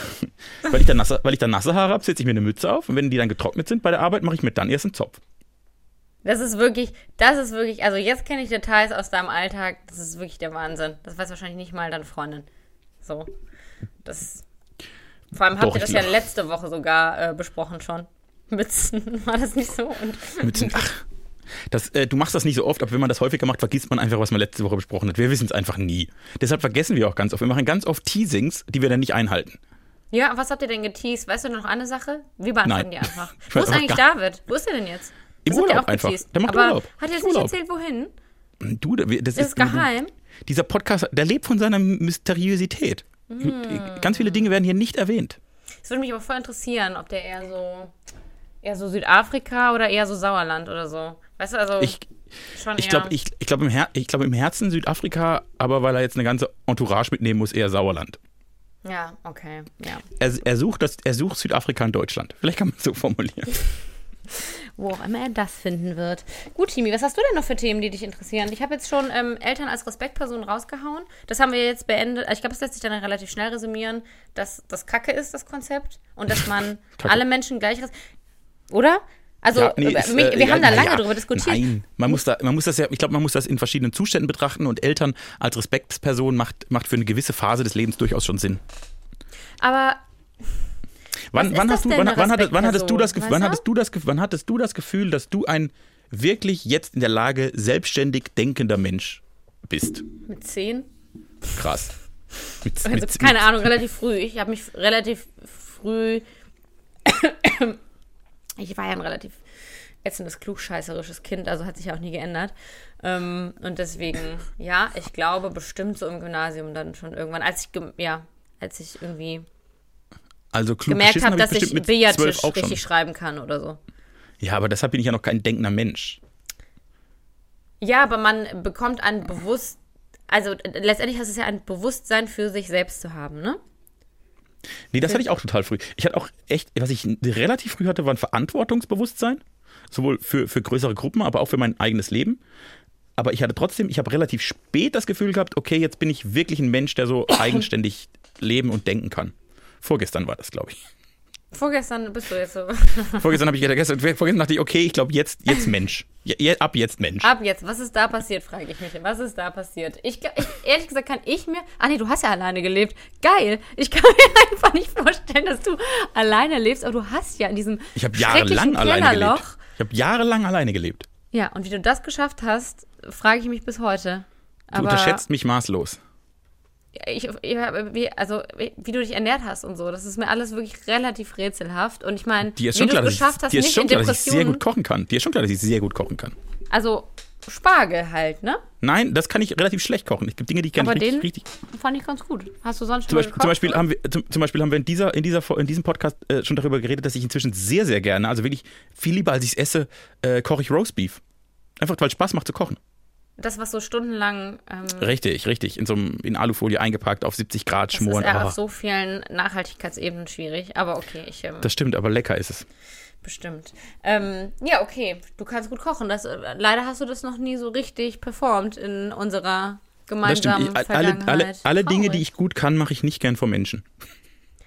<laughs> weil, ich da nasse, weil ich da nasse Haare habe, setze ich mir eine Mütze auf und wenn die dann getrocknet sind bei der Arbeit, mache ich mir dann erst einen Zopf. Das ist wirklich, das ist wirklich, also jetzt kenne ich Details aus deinem Alltag, das ist wirklich der Wahnsinn. Das weiß wahrscheinlich nicht mal deine Freundin. So. Das. Vor allem habt Doch, ihr das ja letzte Woche sogar äh, besprochen schon. Mützen. <laughs> War das nicht so? Und Mützen, ach. Das, äh, du machst das nicht so oft, aber wenn man das häufiger macht, vergisst man einfach, was man letzte Woche besprochen hat. Wir wissen es einfach nie. Deshalb vergessen wir auch ganz oft. Wir machen ganz oft Teasings, die wir dann nicht einhalten. ja, was habt ihr denn geteased? Weißt du noch eine Sache? Wir beantworten Nein. die einfach. <laughs> Wo ist eigentlich David? Wo ist er denn jetzt? Im Urlaub auch einfach. Der macht Aber Urlaub. hat er jetzt Urlaub. nicht erzählt, wohin? Du, das Das ist ist geheim. Dieser Podcast, der lebt von seiner Mysteriosität. Hm. Ganz viele Dinge werden hier nicht erwähnt. Es würde mich aber voll interessieren, ob der eher so, eher so Südafrika oder eher so Sauerland oder so. Weißt du, also Ich, schon ich glaube ich, ich glaub im, Her ich glaub im Herzen Südafrika, aber weil er jetzt eine ganze Entourage mitnehmen muss, eher Sauerland. Ja, okay, ja. Er, er, sucht das, er sucht Südafrika in Deutschland. Vielleicht kann man es so formulieren. <laughs> Wo auch immer er das finden wird. Gut, Timi, was hast du denn noch für Themen, die dich interessieren? Ich habe jetzt schon ähm, Eltern als Respektperson rausgehauen. Das haben wir jetzt beendet. Ich glaube, das lässt sich dann relativ schnell resümieren, dass das Kacke ist, das Konzept. Und dass man <laughs> alle Menschen gleich... Oder? Also, Ja, nee, äh, ist, äh, wir ja, haben da na lange ja. drüber diskutiert. Nein, man muss, da, man muss das ja, ich glaube, man muss das in verschiedenen Zuständen betrachten und Eltern als Respektsperson macht, macht für eine gewisse Phase des Lebens durchaus schon Sinn. Aber Wann, wann, das hast du, wann, wann, hattest, wann, hattest du das, Gef- Respektperson, wann, hattest du das, wann hattest du das Gefühl, dass du ein wirklich jetzt in der Lage selbstständig denkender Mensch bist? mit zehn? Krass. Mit, Also, mit, keine mit, Ahnung, relativ früh. Ich habe mich relativ früh. <coughs> ich war ja ein relativ ätzendes, klugscheißerisches Kind, also hat sich ja auch nie geändert. Ähm, und deswegen, ja, ich glaube bestimmt so im Gymnasium dann schon irgendwann, als ich, ja, als ich irgendwie Also klug gemerkt habe, dass ich mit Billardtisch 12 auch schon. richtig schreiben kann oder so. Ja, aber deshalb bin ich ja noch kein denkender Mensch. Ja, aber man bekommt ein Bewusst, also letztendlich heißt es ja ein Bewusstsein für sich selbst zu haben, ne? Nee, das hatte ich auch total früh. Ich hatte auch echt, was ich relativ früh hatte, war ein Verantwortungsbewusstsein. Sowohl für, für größere Gruppen, aber auch für mein eigenes Leben. Aber ich hatte trotzdem, ich habe relativ spät das Gefühl gehabt, okay, jetzt bin ich wirklich ein Mensch, der so eigenständig leben und denken kann. Vorgestern war das, glaube ich. Vorgestern bist du jetzt so. <laughs> Vorgestern habe ich gedacht, gestern, vorgestern dachte ich, okay, ich glaube jetzt, jetzt Mensch. Je, ab jetzt Mensch. Ab jetzt, was ist da passiert, frage ich mich. Was ist da passiert? Ich, ich, ehrlich gesagt, kann ich mir. Ah, nee, du hast ja alleine gelebt. Geil. Ich kann mir <laughs> einfach nicht vorstellen, dass du alleine lebst, aber du hast ja in diesem. Ich habe jahrelang alleine gelebt. Ich habe jahrelang alleine gelebt. Ja, und wie du das geschafft hast, frage ich mich bis heute. Du Aber unterschätzt mich maßlos. Ich, ich, wie, also, wie du dich ernährt hast und so, das ist mir alles wirklich relativ rätselhaft. Und ich meine, wie schon du klar, es geschafft ich, hast, nicht schon in klar, dass ich sehr Depressionen. gut kochen kann. Dir ist schon klar, dass ich sehr gut kochen kann. Also Spargel halt, ne? Nein, das kann ich relativ schlecht kochen. Es gibt Dinge, die ich kann Aber richtig, den richtig. fand ich ganz gut. Hast du sonst Zum schon Beispiel, mal zum Beispiel gekocht, haben wir, zum, zum Beispiel haben wir in, dieser, in, dieser, in diesem Podcast äh, schon darüber geredet, dass ich inzwischen sehr, sehr gerne, also wirklich viel lieber als ich es esse, äh, koche ich Roastbeef. Einfach weil es Spaß macht zu kochen. Das, was so stundenlang. Ähm, Richtig, richtig. In so einem, in Alufolie eingepackt, auf 70 Grad das schmoren. ist ja Ah, auf so vielen Nachhaltigkeitsebenen schwierig. Aber okay, ich. Ähm, das stimmt, aber lecker ist es. bestimmt. Ähm, ja, okay. Du kannst gut kochen. Das, äh, leider hast du das noch nie so richtig performt in unserer Das gemeinsamen stimmt. Ich, alle, Vergangenheit. alle, alle Dinge, die ich gut kann, mache ich nicht gern vor Menschen.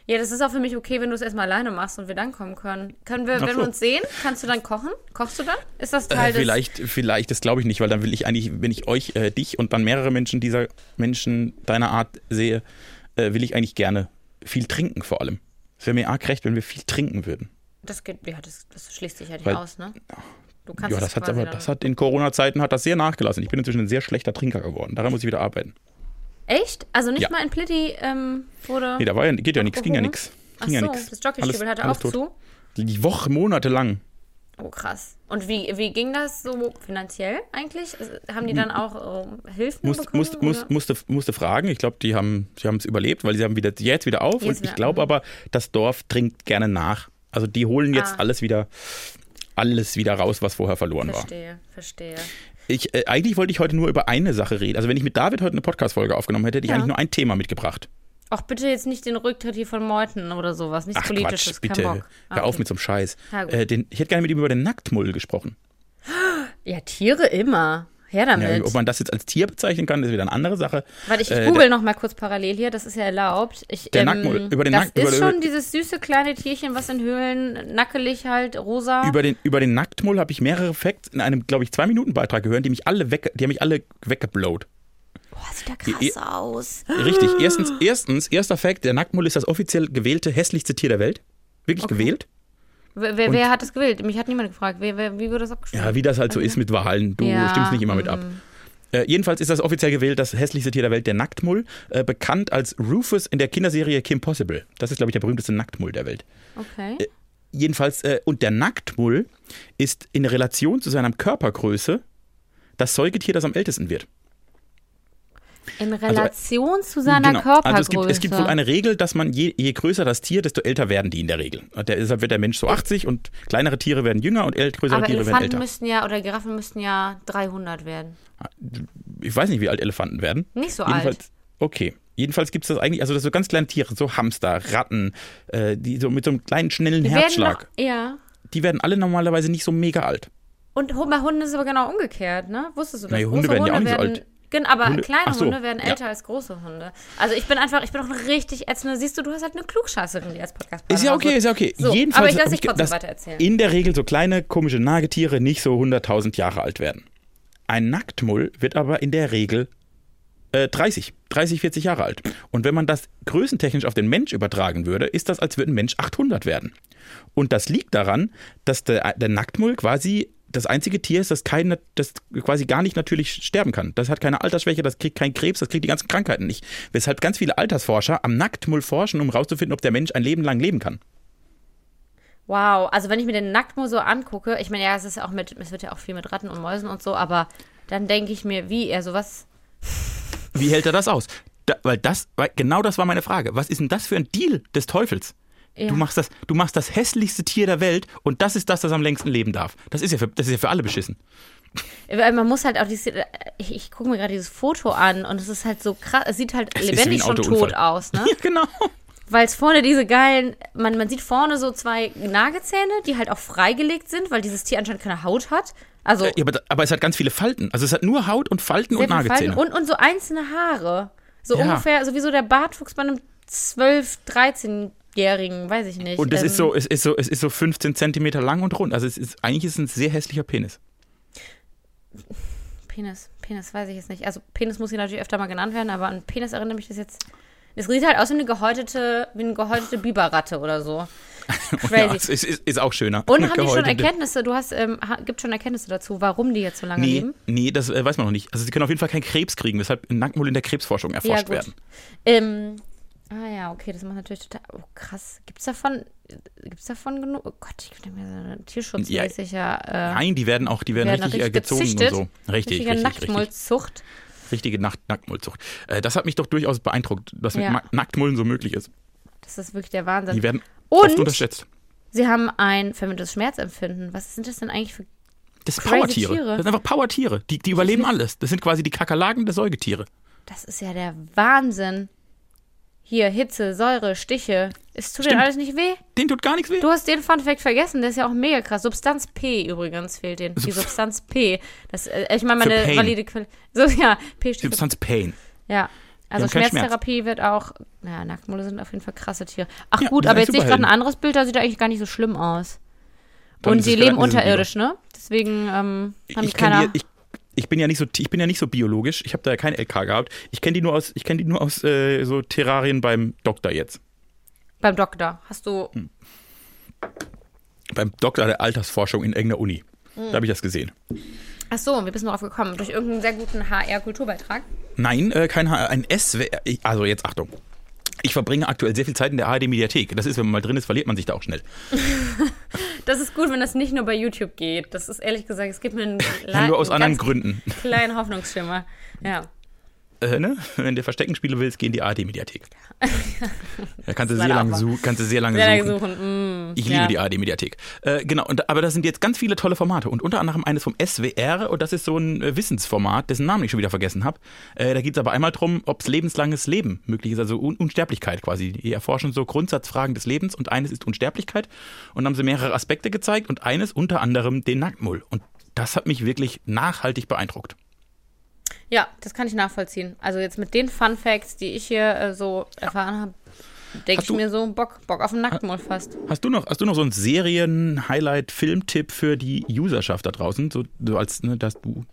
Ja, das ist auch für mich okay, wenn du es erstmal alleine machst und wir dann kommen können. Können wir, Ach wenn so. wir uns sehen, kannst du dann kochen? Kochst du dann? Ist das Äh, Teil des. vielleicht, vielleicht, das glaube ich nicht, weil dann will ich eigentlich, wenn ich euch, äh, dich und dann mehrere Menschen dieser Menschen deiner Art sehe, äh, will ich eigentlich gerne viel trinken vor allem. Es wäre mir arg recht, wenn wir viel trinken würden. Das geht, ja, das, das schließt sich ja nicht Weil- aus, ne? Du kannst Ja, es das hat aber, das hat in Corona-Zeiten hat das sehr nachgelassen. Ich bin inzwischen ein sehr schlechter Trinker geworden. Daran muss ich wieder arbeiten. Echt? Also nicht Ja. mal in Plitti ähm, wurde. Nee, da war ja, geht ja nichts, ging ja nichts. Ach Ging ja so, nix. das Jockeystiefel Alles- hatte auch tot. zu. Die Woche, Monate lang. Oh, krass. Und wie, wie ging das so finanziell eigentlich? Haben die dann auch äh, Hilfen Musst, bekommen? musst, musst, musste, musste fragen. Ich glaube, die haben es überlebt, weil sie haben wieder jetzt wieder auf. Jetzt und ich glaube mhm. aber, das Dorf trinkt gerne nach. Also die holen jetzt Ah. alles wieder alles wieder raus, was vorher verloren war. Verstehe, verstehe. Ich, äh, eigentlich wollte ich heute nur über eine Sache reden. Also wenn ich mit David heute eine Podcast-Folge aufgenommen hätte, hätte ich Ja. eigentlich nur ein Thema mitgebracht. Auch bitte jetzt nicht den Rücktritt hier von Meuthen oder sowas. Nichts Ach Politisches. Quatsch, kein bitte. Bock. Ah, Hör auf okay. mit so einem Scheiß. Äh, den, ich hätte gerne mit ihm über den Nacktmull gesprochen. <gasps> Ja, Tiere immer. Her Ja, damit. ob man das jetzt als Tier bezeichnen kann, ist wieder eine andere Sache. Warte, ich, ich Äh, google noch mal kurz parallel hier, das ist ja erlaubt. Ich, Der ähm, Nacktmull- über den das über- ist über- schon dieses süße kleine Tierchen, was in Höhlen nackelig halt rosa. Über den, über den Nacktmull habe ich mehrere Facts in einem, glaube ich, zwei Minuten Beitrag gehört, die mich alle weg, die haben mich alle weggeblowt. Boah, sieht der Ihr- krass aus. Richtig. Erstens, erstens, erster Fact: Der Nacktmull ist das offiziell gewählte hässlichste Tier der Welt. Wirklich gewählt. Wer, wer, wer hat das gewählt? Mich hat niemand gefragt. Wer, wie wurde das abgestimmt? Ja, wie das halt so ist mit Wahlen. Du Ja, stimmst nicht immer mit ab. mm. Äh, jedenfalls ist das offiziell gewählt das hässlichste Tier der Welt, der Nacktmull, äh, bekannt als Rufus in der Kinderserie Kim Possible. Das ist, glaube ich, der berühmteste Nacktmull der Welt. Okay. Jedenfalls, äh, und der Nacktmull ist in Relation zu seiner Körpergröße das Säugetier, das am ältesten wird. In Relation zu seiner Genau. Körpergröße. Also es gibt, es gibt wohl eine Regel, dass man je, je größer das Tier, desto älter werden die in der Regel. Der, deshalb wird der Mensch so 80 und kleinere Tiere werden jünger und äl größere aber Tiere werden Elefanten älter. müssten ja, oder Giraffen müssten ja 300 werden. Ich weiß nicht, wie alt Elefanten werden. Nicht so Jedenfalls, alt. okay. Jedenfalls gibt es das eigentlich, also das so ganz kleine Tiere, so Hamster, Ratten, äh, die so mit so einem kleinen, schnellen Die werden Herzschlag. noch, ja. die werden alle normalerweise nicht so mega alt. Und bei Hunden ist es aber genau umgekehrt, ne? Wusstest du das? Nee, Hunde werden ja auch nicht so werden, alt. Gen, aber Hunde- kleine so, Hunde werden ja. älter als große Hunde. Also ich bin einfach, ich bin auch eine richtig ätzende, siehst du, du hast halt eine Klugscheißerin, die als podcast Ist ja okay, ist ja okay. So, Jedenfalls aber ich lass hab dich trotzdem weiter erzählen. In der Regel so kleine, komische Nagetiere nicht so 100.000 Jahre alt werden. Ein Nacktmull wird aber in der Regel äh, 30, 30, 40 Jahre alt. Und wenn man das größentechnisch auf den Mensch übertragen würde, ist das, als würde ein Mensch 800 werden. Und das liegt daran, dass der, der Nacktmull quasi das einzige Tier ist, das, keine, das quasi gar nicht natürlich sterben kann. Das hat keine Altersschwäche, das kriegt keinen Krebs, das kriegt die ganzen Krankheiten nicht. Weshalb ganz viele Altersforscher am Nacktmull forschen, um herauszufinden, ob der Mensch ein Leben lang leben kann. Wow, also wenn ich mir den Nacktmull so angucke, ich meine, ja, es ist auch mit, es wird ja auch viel mit Ratten und Mäusen und so, aber dann denke ich mir, wie, er sowas. Wie hält er das aus? Da, weil das, weil genau das war meine Frage. Was ist denn das für ein Deal des Teufels? Ja. Du machst das, du machst das hässlichste Tier der Welt und das ist das, das am längsten leben darf. Das ist ja für, das ist ja für alle beschissen. Man muss halt auch dieses, ich, ich gucke mir gerade dieses Foto an und es ist halt so krass, es sieht halt Es lebendig schon tot aus, ne? <laughs> Ja, genau. Weil es vorne diese geilen, man, man sieht vorne so zwei Nagezähne, die halt auch freigelegt sind, weil dieses Tier anscheinend keine Haut hat. Also Ja, aber, aber es hat ganz viele Falten. Also es hat nur Haut und Falten und viel Falten Nagezähne. und, und so einzelne Haare. So Ja. ungefähr, so wie so der Bartwuchs bei einem 12-, 13-Jährigen, weiß ich nicht. Und es Ähm, ist so, es ist so, es ist so 15 Zentimeter lang und rund. Also es ist eigentlich ist es ein sehr hässlicher Penis. Penis, Penis, weiß ich jetzt nicht. Also Penis muss hier natürlich öfter mal genannt werden, aber an Penis erinnert mich das jetzt. Es sieht halt aus wie eine gehäutete, wie eine gehäutete Biberratte oder so. <laughs> Ja, Crazy. es ist, ist, ist auch schöner. Und haben die schon Erkenntnisse? Du hast, ähm, gibt schon Erkenntnisse dazu, warum die jetzt so lange Nee, leben? nee, das äh, weiß man noch nicht. Also sie können auf jeden Fall keinen Krebs kriegen, weshalb Nacktmull in der Krebsforschung erforscht werden. Ähm, ah ja, okay, das macht natürlich total. Oh, krass. Gibt's davon, gibt's davon genug? Oh Gott, ich denke mir, so tierschutzmäßig ja. Äh, Nein, die werden auch, die werden werden richtig, äh, richtig gezogen gezüchtet. und so. Richtig, richtige richtig. Nacktmullzucht. Richtige Nacht Nacktmullzucht. Äh, das hat mich doch durchaus beeindruckt, dass mit Ja. Ma- Nacktmullen so möglich ist. Das ist wirklich der Wahnsinn. Die werden Und- oft unterschätzt. Sie haben ein vermindertes Schmerzempfinden. Was sind das denn eigentlich für. Das sind Powertiere. Tiere. Das sind einfach Powertiere. Die, die überleben alles. Das sind quasi die Kakerlaken der Säugetiere. Das ist ja der Wahnsinn. Hier, Hitze, Säure, Stiche. Es tut dir Stimmt. alles nicht weh. Denen tut gar nichts weh. Du hast den Fun Fact vergessen, der ist ja auch mega krass. Substanz P übrigens fehlt den. Die Subst- Substanz P. Das, äh, ich meine, meine Pain. valide Quelle. So, ja, P steht Substanz Pain. Ja. Also keinen Schmerz. Schmerztherapie wird auch. Naja, Nacktmulle sind auf jeden Fall krasse Tiere. Ach Ja, gut, die aber sind jetzt sehe ich gerade ein anderes Bild, da sieht er eigentlich gar nicht so schlimm aus. Dann Und die es leben unterirdisch, ne? Deswegen ähm, haben die Ich, kenn keiner. die, ich, ich bin ja nicht so ich bin ja nicht so biologisch. Ich habe da ja kein LK gehabt. Ich kenne die nur aus ich kenne die nur aus äh, so Terrarien beim Doktor jetzt. beim Doktor. Hast du. Hm. Beim Doktor der Altersforschung in irgendeiner Uni. Hm. Da habe ich das gesehen. Ach so, wir bist darauf gekommen. Durch irgendeinen sehr guten HR-Kulturbeitrag. Nein, äh, kein H ein SWR. Also jetzt Achtung. Ich verbringe aktuell sehr viel Zeit in der ARD Mediathek. Das ist, wenn man mal drin ist, verliert man sich da auch schnell. <laughs> das ist gut, wenn das nicht nur bei YouTube geht. Das ist ehrlich gesagt, es gibt mir einen, Ja, nur aus anderen Gründen. kleinen Hoffnungsschimmer. Ja. Äh, ne? <laughs> Wenn du Verstecken spielen willst, geh in die ARD-Mediathek. da kannst du sehr su kannst du sehr lange Sehr suchen. suchen. Mm, Ich ja. liebe die ARD-Mediathek. Äh, genau, und, aber da sind jetzt ganz viele tolle Formate und unter anderem eines vom SWR und das ist so ein äh, Wissensformat, dessen Namen ich schon wieder vergessen habe. Äh, da geht es aber einmal darum, ob es lebenslanges Leben möglich ist, also Un Unsterblichkeit quasi. Die erforschen so Grundsatzfragen des Lebens und eines ist Unsterblichkeit und haben sie mehrere Aspekte gezeigt und eines unter anderem den Nacktmull. Und das hat mich wirklich nachhaltig beeindruckt. Ja, das kann ich nachvollziehen. Also jetzt mit den Fun Facts, die ich hier äh, so erfahren habe, denke ich du- mir so Bock, Bock auf einen Nacktmull fast. Hast du noch, hast du noch so einen Serien-Highlight-Filmtipp für die Userschaft da draußen? So, so als, ne, dass du,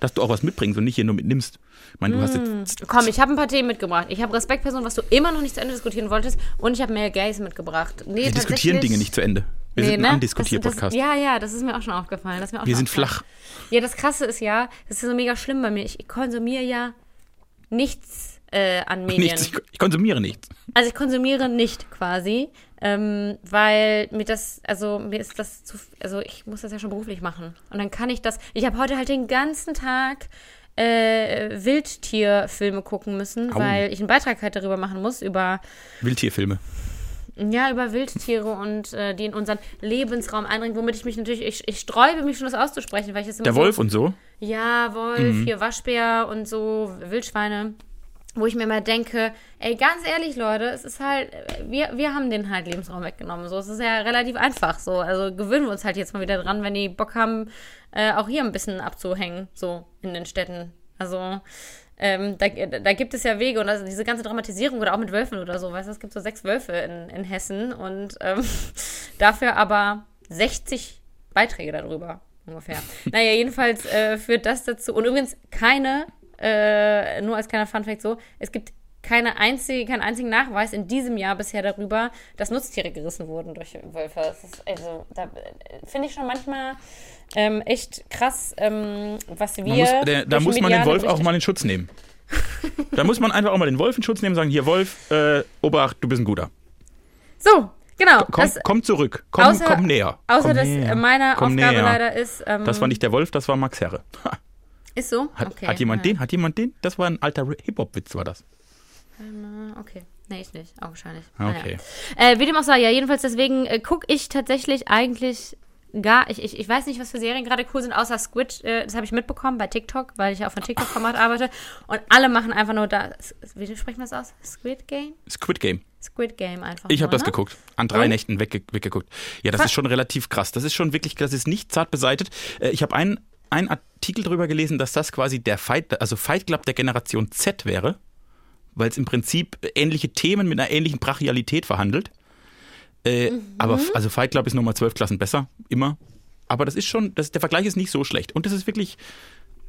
dass du auch was mitbringst und nicht hier nur mitnimmst. Ich meine, du hast jetzt Komm, ich habe ein paar Themen mitgebracht. Ich habe Respektperson, was du immer noch nicht zu Ende diskutieren wolltest. Und ich habe Male Gays mitgebracht. Nee, Wir diskutieren Dinge nicht zu Ende. Wir Nee, sind ne? ein Das- Andiskutier-Podcast. Ja, ja, das ist mir auch schon aufgefallen. Das mir auch Wir sind flach. Ja, das Krasse ist ja, das ist so mega schlimm bei mir. Ich konsumiere ja nichts äh, an Medien. Nichts, ich, ich konsumiere nichts. Also ich konsumiere nicht quasi, ähm, weil mir das, also mir ist das zu, also ich muss das ja schon beruflich machen. Und dann kann ich das, ich habe heute halt den ganzen Tag äh, Wildtierfilme gucken müssen, Au. weil ich einen Beitrag halt darüber machen muss, über, Wildtierfilme. Ja, über Wildtiere und äh, die in unseren Lebensraum eindringen, womit ich mich natürlich, ich, ich sträube mich schon, das auszusprechen, weil ich das immer Der so, Wolf und so. ja, Wolf, hier Waschbär und so, Wildschweine. Wo ich mir immer denke, ey, ganz ehrlich, Leute, es ist halt, wir, wir haben den halt Lebensraum weggenommen. So, es ist ja relativ einfach so. Also gewöhnen wir uns halt jetzt mal wieder dran, wenn die Bock haben, äh, auch hier ein bisschen abzuhängen, so in den Städten. Also, ähm, da, da gibt es ja Wege und also diese ganze Dramatisierung oder auch mit Wölfen oder so, weißt du, es gibt so sechs Wölfe in, in Hessen und ähm, <laughs> dafür aber 60 Beiträge darüber ungefähr. <laughs> naja, jedenfalls äh, führt das dazu. Und übrigens keine, äh, nur als kleiner Funfact so, es gibt keine einzige, keinen einzigen Nachweis in diesem Jahr bisher darüber, dass Nutztiere gerissen wurden durch Wölfe. Das ist also, da äh, finde ich schon manchmal ähm, echt krass, ähm, was wir. Man muss, der, da durch muss man den Wolf auch mal in Schutz nehmen. <laughs> da muss man einfach auch mal den Wolf in Schutz nehmen und sagen, hier Wolf, äh, Obacht, du bist ein guter. So, genau. Komm, das, komm zurück, komm, außer- komm näher. außer komm dass näher. äh, meine komm Aufgabe näher. leider ist. Ähm, Das war nicht der Wolf, das war Max Herre. Ist so? Hat, okay. hat jemand ja. den? Hat jemand den? Das war ein alter Hip-Hop-Witz, war das. Ah, Okay. Nee, ich nicht. Augenscheinlich. Okay. Naja. Äh, wie dem auch sei, ja, jedenfalls deswegen äh, gucke ich tatsächlich eigentlich gar, ich, ich, ich weiß nicht, was für Serien gerade cool sind, außer Squid, äh, das habe ich mitbekommen bei TikTok, weil ich ja auf einem TikTok-Format arbeite und alle machen einfach nur da, wie sprechen wir das aus? Squid Game? Squid Game. Squid Game einfach Ich habe das ne? geguckt. An drei Und? Nächten wegge weggeguckt. Ja, das Fa- ist schon relativ krass. Das ist schon wirklich, das ist nicht zart beseitet. Äh, Ich habe einen, einen Artikel darüber gelesen, dass das quasi der Fight, also Fight Club der Generation Z wäre, weil es im Prinzip ähnliche Themen mit einer ähnlichen Brachialität verhandelt. Äh, Mhm. Aber also Fight Club ist nochmal zwölf Klassen besser, immer. Aber das ist schon, das, der Vergleich ist nicht so schlecht. Und das ist wirklich,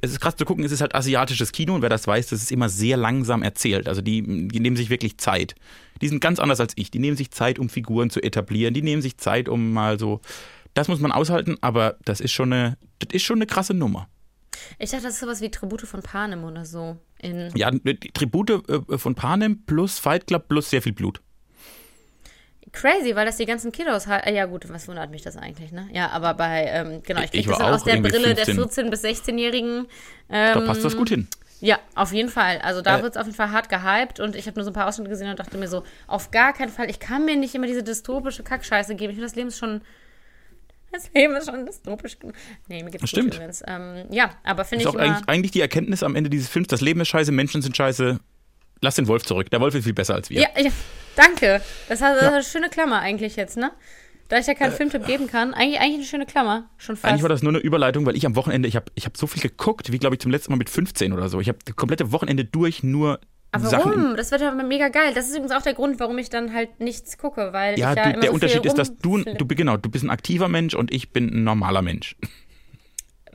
es ist krass zu gucken, es ist halt asiatisches Kino und wer das weiß, das ist immer sehr langsam erzählt. Also die, die nehmen sich wirklich Zeit. Die sind ganz anders als ich. Die nehmen sich Zeit, um Figuren zu etablieren. Die nehmen sich Zeit, um mal so. Das muss man aushalten, aber das ist schon eine, das ist schon eine krasse Nummer. Ich dachte, das ist sowas wie Tribute von Panem oder so. In, Ja, Tribute äh, von Panem plus Fight Club plus sehr viel Blut. Crazy, weil das die ganzen Kiddos halt. Ja, gut, was wundert mich das eigentlich, ne? Ja, aber bei, ähm, genau, ich Ich kriege das dann aus auch der Brille der 15. 14- bis 16-Jährigen. Da Ähm, passt das gut hin. Ja, auf jeden Fall. Also da Äh, wird es auf jeden Fall hart gehypt und ich habe nur so ein paar Ausschnitte gesehen und dachte mir so, auf gar keinen Fall, ich kann mir nicht immer diese dystopische Kackscheiße geben. Ich finde, das Leben ist schon. Das Leben ist schon dystopisch. Nee, mir geht's Stimmt. gut übrigens. Ähm, ja, aber finde Ist ich auch immer. eigentlich, eigentlich die Erkenntnis am Ende dieses Films, das Leben ist scheiße, Menschen sind scheiße. Lass den Wolf zurück. Der Wolf ist viel besser als wir. Ja, ja, danke. Das hat das hat eine schöne Klammer eigentlich jetzt, ne? Da ich ja keinen Filmtipp geben kann, eigentlich, eigentlich eine schöne Klammer. Schon fast. Eigentlich war das nur eine Überleitung, weil ich am Wochenende, ich habe ich hab so viel geguckt, wie glaube ich zum letzten Mal mit 15 oder so. Ich habe das komplette Wochenende durch nur aber Sachen. warum? Das wird aber mega geil. Das ist übrigens auch der Grund, warum ich dann halt nichts gucke, weil ja, ich ja du, immer der so Unterschied viel ist, dass du, du, genau, du bist ein aktiver Mensch und ich bin ein normaler Mensch.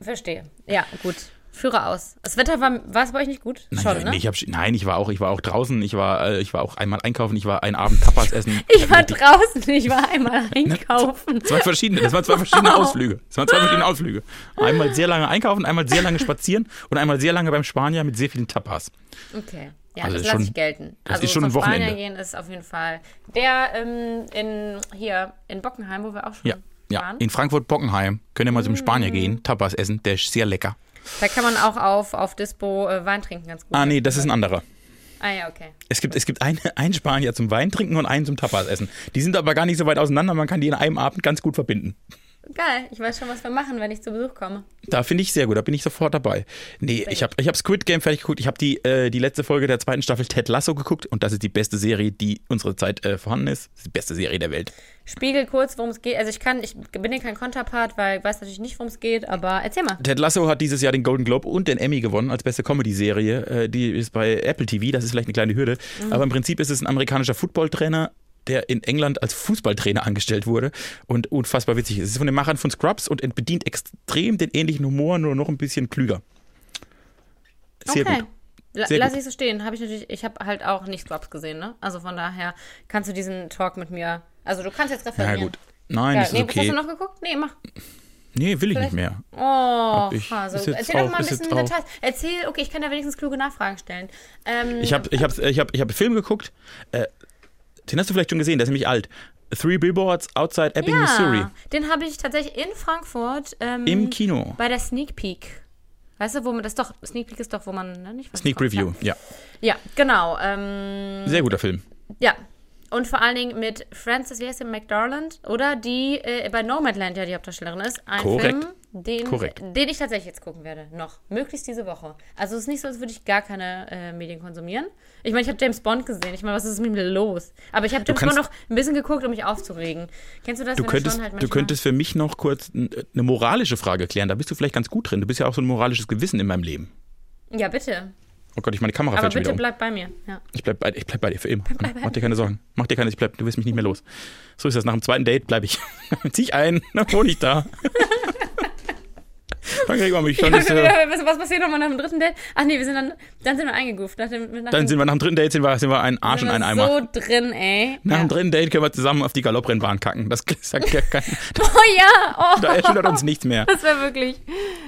Verstehe. Ja, gut. Führe aus. Das Wetter war, war es bei euch nicht gut? Schon, nein, ne? ich hab, nein, ich war auch, ich war auch draußen, ich war, äh, ich war auch einmal einkaufen, ich war einen Abend Tapas essen. <laughs> Ich war draußen, ich war <laughs> einmal einkaufen. Das waren verschiedene, das waren zwei verschiedene <laughs> Ausflüge. Das waren zwei verschiedene Ausflüge. Einmal sehr lange einkaufen, einmal sehr lange spazieren und einmal sehr lange beim Spanier mit sehr vielen Tapas. Okay. Ja, Also das lasse ich gelten. das also ist schon ein zum Spanier Wochenende. gehen ist auf jeden Fall. Der ähm, in hier in Bockenheim, wo wir auch schon Ja. Ja, waren? in Frankfurt-Bockenheim könnt ihr mal zum Mm. Spanier gehen, Tapas essen, der ist sehr lecker. Da kann man auch auf, auf Dispo äh, Wein trinken, ganz gut. Ah, nee, das ist ein anderer. Ah ja, okay. Es gibt, es gibt eine, <laughs> einen Spanier zum Wein trinken und einen zum Tapas essen. Die sind aber gar nicht so weit auseinander, man kann die in einem Abend ganz gut verbinden. Geil, ich weiß schon, was wir machen, wenn ich zu Besuch komme. Da finde ich sehr gut, da bin ich sofort dabei. Nee, ich habe ich hab Squid Game fertig geguckt. Ich habe die, äh, die letzte Folge der zweiten Staffel Ted Lasso geguckt und das ist die beste Serie, die unsere Zeit äh, vorhanden ist. Das ist die beste Serie der Welt. Spiegel kurz, worum es geht. Also ich kann, ich bin hier kein Konterpart, weil ich weiß natürlich nicht, worum es geht, aber erzähl mal. Ted Lasso hat dieses Jahr den Golden Globe und den Emmy gewonnen als beste Comedy-Serie. Äh, die ist bei Apple TV, das ist vielleicht eine kleine Hürde. Aber im Prinzip ist es ein amerikanischer Footballtrainer, der in England als Fußballtrainer angestellt wurde und unfassbar witzig ist. Es ist von den Machern von Scrubs und bedient extrem den ähnlichen Humor, nur noch ein bisschen klüger. Sehr okay. gut. Sehr lass gut. ich so stehen. Habe ich natürlich, ich habe halt auch nicht Scrubs gesehen, ne? Also von daher kannst du diesen Talk mit mir, also du kannst jetzt Na referieren. gut. Nein, Ja, ist nee, was hast okay. du noch geguckt? Nee, mach. Nee, will ich Vielleicht- nicht mehr. Oh, ich- jetzt Erzähl doch mal ein bisschen Details. Erzähl, okay, ich kann da wenigstens kluge Nachfragen stellen. Ähm, Ich habe ich hab, ich hab, ich hab einen Film geguckt, äh, den hast du vielleicht schon gesehen, der ist nämlich alt. Three Billboards Outside Ebbing, ja, Missouri. den habe ich tatsächlich in Frankfurt ähm, Im Kino. bei der Sneak Peek. Weißt du, wo man das doch, Sneak Peek ist doch, wo man ne, nicht Sneak. Review, ja. Ja, ja genau. Ähm, Sehr guter Film. ja. Und vor allen Dingen mit Frances, wie heißt sie, McDorland, oder? Die äh, bei Nomadland ja die Hauptdarstellerin ist. Ein Korrekt. Film, den, Korrekt. den ich tatsächlich jetzt gucken werde. Noch. Möglichst diese Woche. Also es ist nicht so, als würde ich gar keine äh, Medien konsumieren. Ich meine, ich habe James Bond gesehen. Ich meine, was ist mit mir los? Aber ich habe James Bond kannst- noch ein bisschen geguckt, um mich aufzuregen. Kennst du das? Du könntest, halt du könntest für mich noch kurz n- eine moralische Frage klären. Da bist du vielleicht ganz gut drin. Du bist ja auch so ein moralisches Gewissen in meinem Leben. Ja, bitte. Oh Gott, ich meine Kamera Aber fällt bitte wieder um. bleib bei mir. Ja. Ich bleib bei, ich bleib bei dir für immer. Mach dir keine Sorgen. Mach dir keine, ich bleib, du wirst mich nicht mehr los. So ist das. Nach dem zweiten Date bleibe ich. <laughs> Zieh ich ein, dann wohne ich da. <laughs> dann kriegt man mich. Dann, ist, äh, was, was passiert nochmal nach dem dritten Date? Ach nee, wir sind dann, dann sind wir eingeguft. Nach dem, nach dann dem, sind wir nach dem dritten Date sind wir, sind wir ein Arsch und ein Eimer. so drin, ey. Nach ja. dem dritten Date können wir zusammen auf die Galopprennbahn kacken. Das <laughs> sagt ja kein, <laughs> Oh ja, oh. da erschüttert uns nichts mehr. Das wäre wirklich.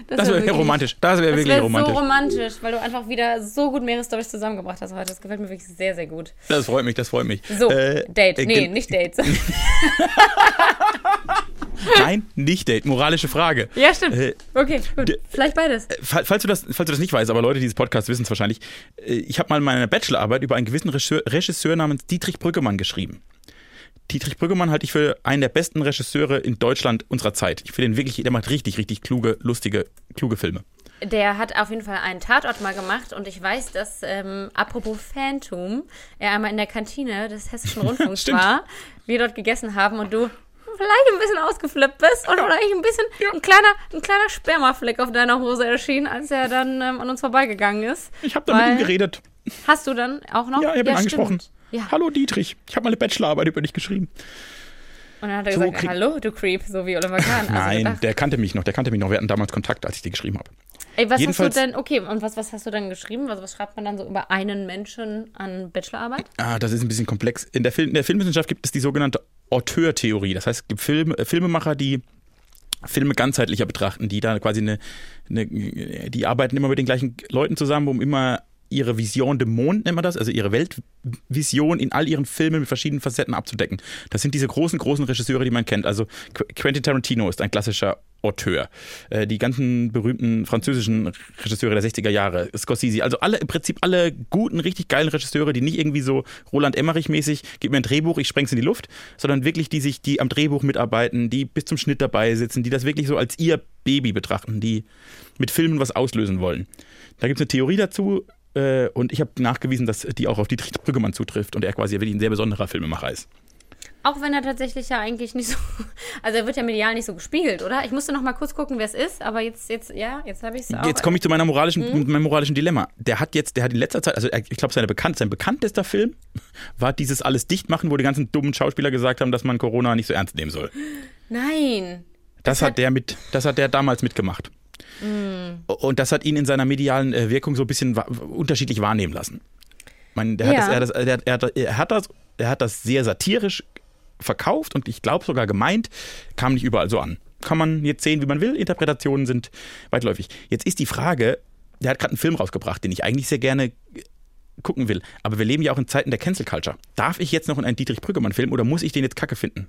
Das, Das wär wäre wirklich, romantisch. Das wäre Das wirklich wäre romantisch. so romantisch, weil du einfach wieder so gut Meeresstories zusammengebracht hast heute. Das gefällt mir wirklich sehr, sehr gut. Das freut mich, das freut mich. So, Äh, Date. äh, Nee, gen- nicht Dates. <laughs> Nein, nicht Date. Moralische Frage. ja, stimmt. Äh, Okay, gut. Vielleicht beides. Fall- Falls du, das, falls du das nicht weißt, aber Leute dieses Podcasts wissen es wahrscheinlich, äh, ich habe mal meine Bachelorarbeit über einen gewissen Regisseur, namens Dietrich Brüggemann geschrieben. Dietrich Brüggemann halte ich für einen der besten Regisseure in Deutschland unserer Zeit. Ich finde ihn wirklich, der macht richtig, richtig kluge, lustige, kluge Filme. Der hat auf jeden Fall einen Tatort mal gemacht und ich weiß, dass, ähm, apropos Phantom, er einmal in der Kantine des Hessischen <laughs> Rundfunks war, wir dort gegessen haben und du vielleicht ein bisschen ausgeflippt bist und vielleicht ein bisschen ein kleiner, ein kleiner Spermafleck auf deiner Hose erschien, als er dann ähm, an uns vorbeigegangen ist. Ich habe dann mit ihm geredet. Hast du dann auch noch? Ja, ich habe ihn angesprochen. Ja. Hallo Dietrich, ich habe mal eine Bachelorarbeit über dich geschrieben. Und dann hat er So gesagt, hallo, du Creep, so wie Oliver Kahn. Also Nein, gedacht, der kannte mich noch, der kannte mich noch. Wir hatten damals Kontakt, als ich dir geschrieben habe. ey, was jedenfalls- hast du denn, okay, und was, was hast du dann geschrieben? Also was schreibt man dann so über einen Menschen an Bachelorarbeit? Ah, das ist ein bisschen komplex. In der, Film, in der Filmwissenschaft gibt es die sogenannte Auteurtheorie. Das heißt, es gibt Film, äh, Filmemacher, die Filme ganzheitlicher betrachten, die da quasi eine, eine, die arbeiten immer mit den gleichen Leuten zusammen, um immer ihre Vision de Monde, nennt man das, also ihre Weltvision in all ihren Filmen mit verschiedenen Facetten abzudecken. Das sind diese großen, großen Regisseure, die man kennt. Also Qu- Quentin Tarantino ist ein klassischer Auteur. Äh, Die ganzen berühmten französischen Regisseure der 60er Jahre, Scorsese, also alle, im Prinzip alle guten, richtig geilen Regisseure, die nicht irgendwie so Roland Emmerich-mäßig, gib mir ein Drehbuch, ich spreng's in die Luft, sondern wirklich, die sich, die am Drehbuch mitarbeiten, die bis zum Schnitt dabei sitzen, die das wirklich so als ihr Baby betrachten, die mit Filmen was auslösen wollen. Da gibt's eine Theorie dazu, äh, und ich habe nachgewiesen, dass die auch auf Dietrich Brüggemann zutrifft und er quasi wirklich ein sehr besonderer Filmemacher ist. Auch wenn er tatsächlich ja eigentlich nicht so, <laughs> also er wird ja medial nicht so gespiegelt, oder? Ich musste noch mal kurz gucken, wer es ist, aber jetzt, jetzt, ja, jetzt habe ich es auch. Jetzt komme ich zu meiner moralischen, meinem moralischen Dilemma. Der hat jetzt, der hat in letzter Zeit, also ich glaube, seine bekannt, sein bekanntester Film war dieses alles dicht machen, wo die ganzen dummen Schauspieler gesagt haben, dass man Corona nicht so ernst nehmen soll. Nein. Das, hat der mit, das hat der damals mitgemacht. Und das hat ihn in seiner medialen äh, Wirkung so ein bisschen unterschiedlich wahrnehmen lassen. Ich meine, der hat, Ja. das, er, das, er, hat- er, hat- er, hat das, er hat das sehr satirisch verkauft und ich glaube sogar gemeint, kam nicht überall so an. Kann man jetzt sehen, wie man will. Interpretationen sind weitläufig. Jetzt ist die Frage, der hat gerade einen Film rausgebracht, den ich eigentlich sehr gerne äh, gucken will. Aber wir leben ja auch in Zeiten der Cancel Culture. Darf ich jetzt noch in einen Dietrich Brüggemann-Film oder muss ich den jetzt kacke finden?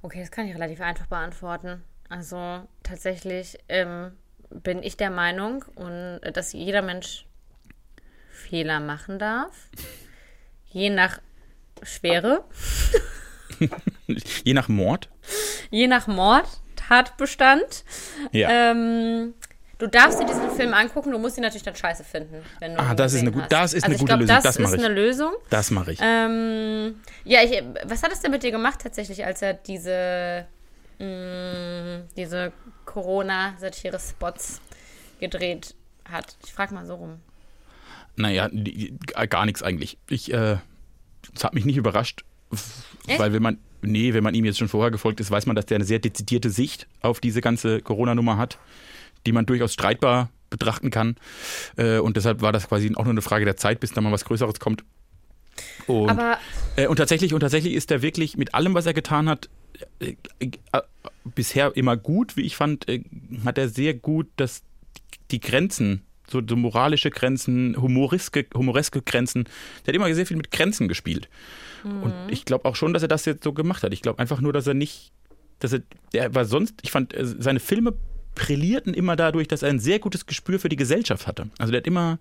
Okay, das kann ich relativ einfach beantworten. Also tatsächlich ähm, bin ich der Meinung, und, dass jeder Mensch Fehler machen darf. Je nach Schwere. <laughs> Je nach Mord. Je nach Mord, Tatbestand. Ja. Ähm, du darfst dir diesen Film angucken, du musst ihn natürlich dann scheiße finden. Wenn du Ah, das ist eine, gut, das ist also eine gute glaub, Lösung. Das, Das mache ist ich. eine Lösung. Das mache ich. Ähm, ja, ich, was hat es denn mit dir gemacht tatsächlich, als er diese, mh, diese Corona-Satire-Spots gedreht hat? Ich frage mal so rum. Naja, die- gar nichts eigentlich. Ich, äh, es hat mich nicht überrascht, Echt? weil wenn man, nee, wenn man ihm jetzt schon vorher gefolgt ist, weiß man, dass der eine sehr dezidierte Sicht auf diese ganze Corona-Nummer hat, die man durchaus streitbar betrachten kann. Äh, und deshalb war das quasi auch nur eine Frage der Zeit, bis da mal was Größeres kommt. Und, Aber äh, und tatsächlich, und tatsächlich ist er wirklich mit allem, was er getan hat, äh, äh, bisher immer gut, wie ich fand, äh, hat er sehr gut das, die Grenzen, so, so moralische Grenzen, humoriske, humoreske Grenzen, der hat immer sehr viel mit Grenzen gespielt. Und ich glaube auch schon, dass er das jetzt so gemacht hat. Ich glaube einfach nur, dass er nicht, dass er, der war sonst, ich fand, äh, seine Filme brillierten immer dadurch, dass er ein sehr gutes Gespür für die Gesellschaft hatte. Also der hat immer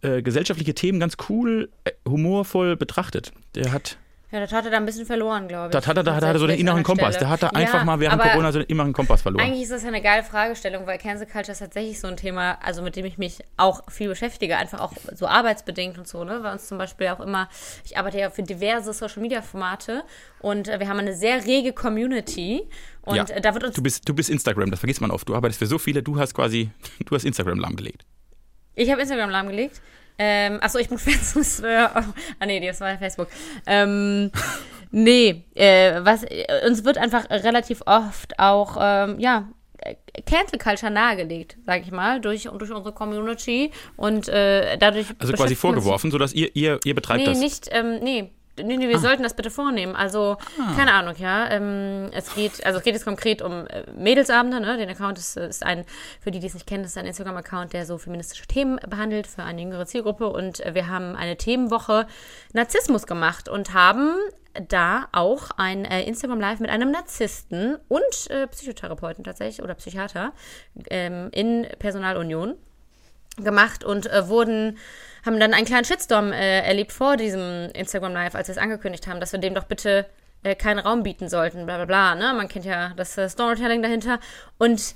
äh, gesellschaftliche Themen ganz cool, äh, humorvoll betrachtet. Der hat, ja, das hat er da ein bisschen verloren, glaube ich. das hat er, da hat er so den inneren Kompass. Der hat da einfach Ja, mal während Corona so den inneren Kompass verloren. Eigentlich ist das ja eine geile Fragestellung, weil Cancel Culture ist tatsächlich so ein Thema, also mit dem ich mich auch viel beschäftige, einfach auch so arbeitsbedingt und so, ne? Weil uns zum Beispiel auch immer, ich arbeite ja für diverse Social Media Formate und äh, wir haben eine sehr rege Community und ja. äh, da wird uns du, bist, du bist Instagram, das vergisst man oft. Du arbeitest für so viele, du hast quasi, <laughs> du hast Instagram lahmgelegt. Ich habe Instagram lahmgelegt. Ähm, achso, ich bin <laughs> Fans. Äh, ah, nee, das war ja Facebook. Ähm, nee, äh, was, äh, uns wird einfach relativ oft auch, ähm, ja, Cancel Culture nahegelegt, sag ich mal, durch, durch unsere Community und äh, dadurch. Also quasi vorgeworfen, sodass ihr, ihr, ihr betreibt Nee, das. nicht, ähm, nee. Nee, nee, wir sollten das bitte vornehmen. Also, keine Ahnung, ja. Ähm, es geht, also es geht jetzt konkret um äh, Mädelsabende, ne? Den Account ist, ist ein, für die, die es nicht kennen, ist ein Instagram-Account, der so feministische Themen behandelt für eine jüngere Zielgruppe. Und äh, wir haben eine Themenwoche Narzissmus gemacht und haben da auch ein äh, Instagram Live mit einem Narzissten und äh, Psychotherapeuten tatsächlich oder Psychiater ähm, in Personalunion gemacht und äh, wurden haben dann einen kleinen Shitstorm äh, erlebt vor diesem Instagram Live, als wir es angekündigt haben, dass wir dem doch bitte äh, keinen Raum bieten sollten, bla bla bla. Ne? Man kennt ja das äh, Storytelling dahinter. Und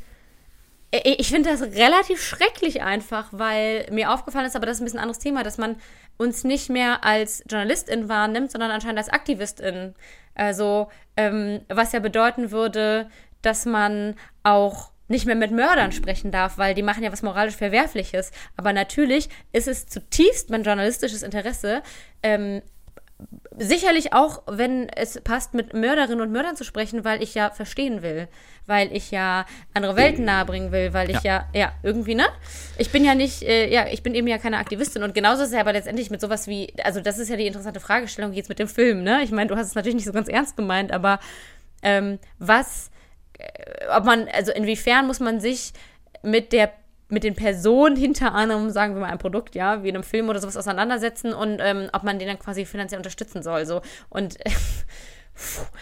äh, ich finde das relativ schrecklich einfach, weil mir aufgefallen ist, aber das ist ein bisschen ein anderes Thema, dass man uns nicht mehr als Journalistin wahrnimmt, sondern anscheinend als Aktivistin. Also, ähm, was ja bedeuten würde, dass man auch nicht mehr mit Mördern sprechen darf, weil die machen ja was moralisch Verwerfliches. Aber natürlich ist es zutiefst mein journalistisches Interesse, ähm, sicherlich auch, wenn es passt, mit Mörderinnen und Mördern zu sprechen, weil ich ja verstehen will, weil ich ja andere Welten nahebringen will, weil ich ja, ja, irgendwie, ne? Ich bin ja nicht, äh, ja, ich bin eben ja keine Aktivistin und genauso ist es ja aber letztendlich mit sowas wie, also das ist ja die interessante Fragestellung jetzt mit dem Film, ne? Ich meine, du hast es natürlich nicht so ganz ernst gemeint, aber ähm, was, ob man, also inwiefern muss man sich mit der mit den Personen hinter anderem, sagen wir mal, ein Produkt, ja, wie in einem Film oder sowas auseinandersetzen und ähm, ob man den dann quasi finanziell unterstützen soll. So. Und <laughs> äh,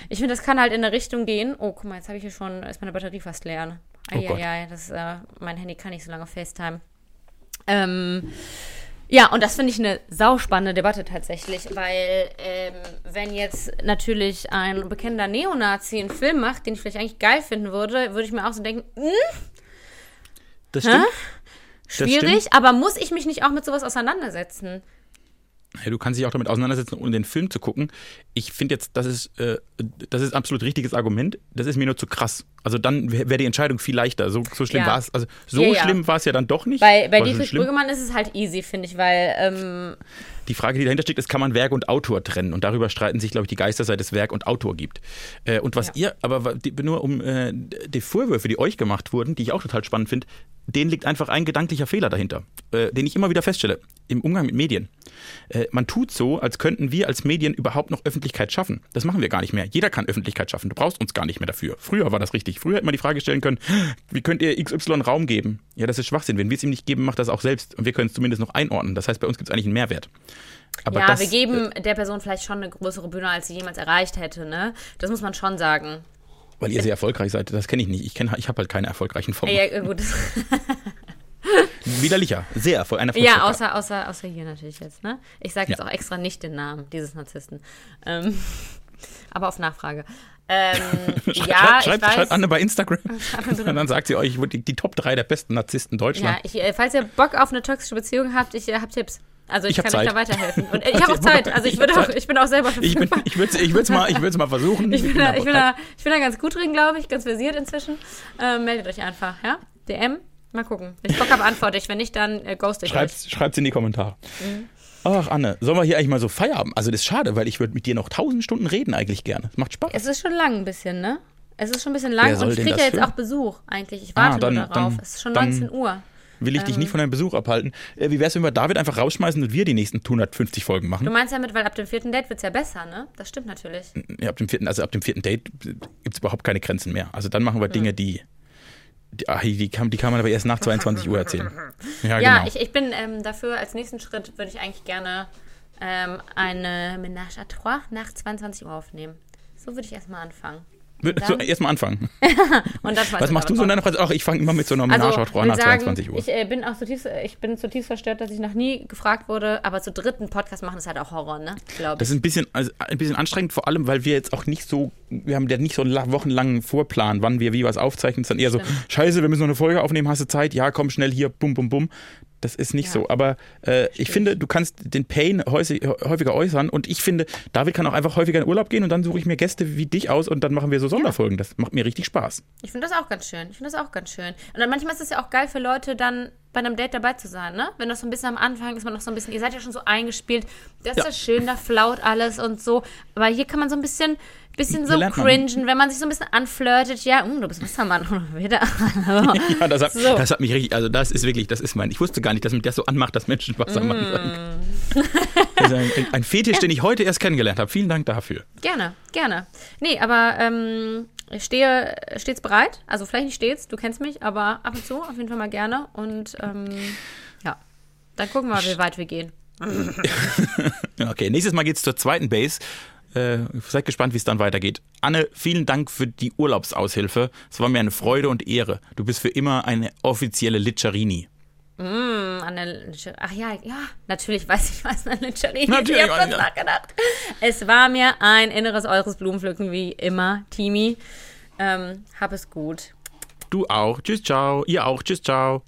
ich finde, das kann halt in eine Richtung gehen. Oh, guck mal, jetzt habe ich hier schon, ist meine Batterie fast leer. Ne? Oh. Eieiei, das, äh, mein Handy kann nicht so lange FaceTime. Ähm, ja, und das finde ich eine sauspannende Debatte tatsächlich, weil ähm, wenn jetzt natürlich ein bekennender Neonazi einen Film macht, den ich vielleicht eigentlich geil finden würde, würde ich mir auch so denken, hm, Das stimmt. Das schwierig, stimmt. aber muss ich mich nicht auch mit sowas auseinandersetzen? Du kannst dich auch damit auseinandersetzen, ohne den Film zu gucken. Ich finde jetzt, das ist, äh, das ist absolut richtiges Argument. Das ist mir nur zu krass. Also dann wäre wär die Entscheidung viel leichter. So, so schlimm Ja. war es. Also so Ja, ja. schlimm war es ja dann doch nicht. Bei, bei Dietrich. Brüggemann ist es halt easy, finde ich, weil ähm, Die Frage, die dahinter steckt, ist, kann man Werk und Autor trennen? Und darüber streiten sich, glaube ich, die Geister, seit es Werk und Autor gibt. Äh, und was ihr, aber die, nur um äh, die Vorwürfe, die euch gemacht wurden, die ich auch total spannend finde, denen liegt einfach ein gedanklicher Fehler dahinter, äh, den ich immer wieder feststelle im Umgang mit Medien. Äh, man tut so, als könnten wir als Medien überhaupt noch Öffentlichkeit schaffen. Das machen wir gar nicht mehr. Jeder kann Öffentlichkeit schaffen. Du brauchst uns gar nicht mehr dafür. Früher war das richtig. Früher hätte man die Frage stellen können, wie könnt ihr XY Raum geben? Ja, das ist Schwachsinn. Wenn wir es ihm nicht geben, macht das auch selbst. Und wir können es zumindest noch einordnen. Das heißt, bei uns gibt es eigentlich einen Mehrwert. Aber ja, das, wir geben äh, der Person vielleicht schon eine größere Bühne, als sie jemals erreicht hätte. Ne? Das muss man schon sagen. Weil ihr sehr erfolgreich seid, das kenne ich nicht. Ich, kenn, ich habe halt keine erfolgreichen Formate. Ja, gut. <laughs> Widerlicher, sehr erfolg, ein Ja, außer, außer, außer hier natürlich jetzt. Ne? Ich sage jetzt ja. auch extra nicht den Namen dieses Narzissten. Ähm, <laughs> aber auf Nachfrage. Ähm, <laughs> schreibt, ja, schreibt, weiß, schreibt Anne bei Instagram. Und dann sagt sie euch die, die Top 3 der besten Narzissten Deutschlands. Ja, ich, äh, falls ihr Bock auf eine toxische Beziehung habt, ich äh, habe Tipps. Also ich, ich kann Zeit. euch da weiterhelfen. Und ich <laughs> habe auch Zeit. Also ich, ich, auch, ich bin auch selber Ich, bin, ich würde es ich mal, mal versuchen. <laughs> Ich bin, da, ich, bin da, ich bin da ganz gut drin, glaube ich, ganz versiert inzwischen. Ähm, meldet euch einfach, ja? DM, mal gucken. Wenn ich Bock habe, antworte ich. Wenn nicht, dann äh, ghost ich Schreibt es in die Kommentare. Mhm. Ach, Anne, sollen wir hier eigentlich mal so Feierabend? Also das ist schade, weil ich würde mit dir noch tausend Stunden reden eigentlich gerne. Es macht Spaß. Es ist schon lang ein bisschen, ne? Es ist schon ein bisschen lang und ich kriege ja jetzt auch Besuch eigentlich. Ich warte ah, dann, nur darauf. Dann, es ist schon 19 Uhr will ich ähm, dich nicht von deinem Besuch abhalten. Äh, wie wäre es, wenn wir David einfach rausschmeißen und wir die nächsten 150 Folgen machen? Du meinst damit, weil ab dem vierten Date wird es ja besser, ne? Das stimmt natürlich. Ja, ab dem vierten, also ab dem vierten Date gibt es überhaupt keine Grenzen mehr. Also dann machen wir Dinge, die, die, ach, die, kann, die kann man aber erst nach 22 Uhr erzählen. <laughs> Ja, ja genau. ich, ich bin ähm, dafür, als nächsten Schritt würde ich eigentlich gerne ähm, eine Ménage à trois nach 22 Uhr aufnehmen. So würde ich erstmal anfangen. So, erstmal anfangen. <laughs> Was machst du so in deiner Freizeit? Ach, ich fange immer mit so einer also, Menage nach 22 Uhr. Ich, äh, bin auch zutiefst, ich bin zutiefst verstört, dass ich noch nie gefragt wurde, aber zu dritten Podcast machen ist halt auch Horror, ne? Glaube Das ist ein bisschen, also ein bisschen anstrengend, vor allem, weil wir jetzt auch nicht so, wir haben ja nicht so einen wochenlangen Vorplan, wann wir wie was aufzeichnen. Es ist dann eher Stimmt. so, scheiße, wir müssen noch eine Folge aufnehmen, hast du Zeit? Ja, komm schnell hier, bum, bum, bum. Das ist nicht ja. so. Aber äh, ich finde, du kannst den Pain häufiger äußern und ich finde, David kann auch einfach häufiger in Urlaub gehen und dann suche ich mir Gäste wie dich aus und dann machen wir so Sonderfolgen. Ja. Das macht mir richtig Spaß. Ich finde das auch ganz schön. Ich finde das auch ganz schön. Und dann manchmal ist es ja auch geil für Leute, dann bei einem Date dabei zu sein, ne? Wenn das so ein bisschen am Anfang ist, man noch so ein bisschen, ihr seid ja schon so eingespielt, das ist ja schön, da flaut alles und so. Aber hier kann man so ein bisschen, bisschen so cringen, wenn man sich so ein bisschen anflirtet, ja, uh, du bist Wassermann <laughs> wieder. <laughs> ja, das hat, so. das hat mich richtig, also das ist wirklich, das ist mein, ich wusste gar nicht, dass mich das so anmacht, dass Menschen Wassermann mm. sagen. <laughs> Das ist ein, ein Fetisch, den ich heute erst kennengelernt habe. Vielen Dank dafür. Gerne, gerne. Nee, aber ähm, ich stehe stets bereit. Also vielleicht nicht stets, du kennst mich, aber ab und zu auf jeden Fall mal gerne. Und ähm, ja, dann gucken wir mal, wie weit wir gehen. okay, nächstes Mal geht es zur zweiten Base. Äh, seid gespannt, wie es dann weitergeht. Anne, vielen Dank für die Urlaubsaushilfe. Es war mir eine Freude und Ehre. Du bist für immer eine offizielle Litcherini. Mm, Anne Ach ja, ja, natürlich weiß ich, was eine Litcherini <laughs> Natürlich, ich habe ja. nachgedacht. Es war mir ein inneres, eures Blumenpflücken, wie immer, Timi. Ähm, hab es gut. Du auch. Tschüss, ciao. Ihr auch. Tschüss, ciao.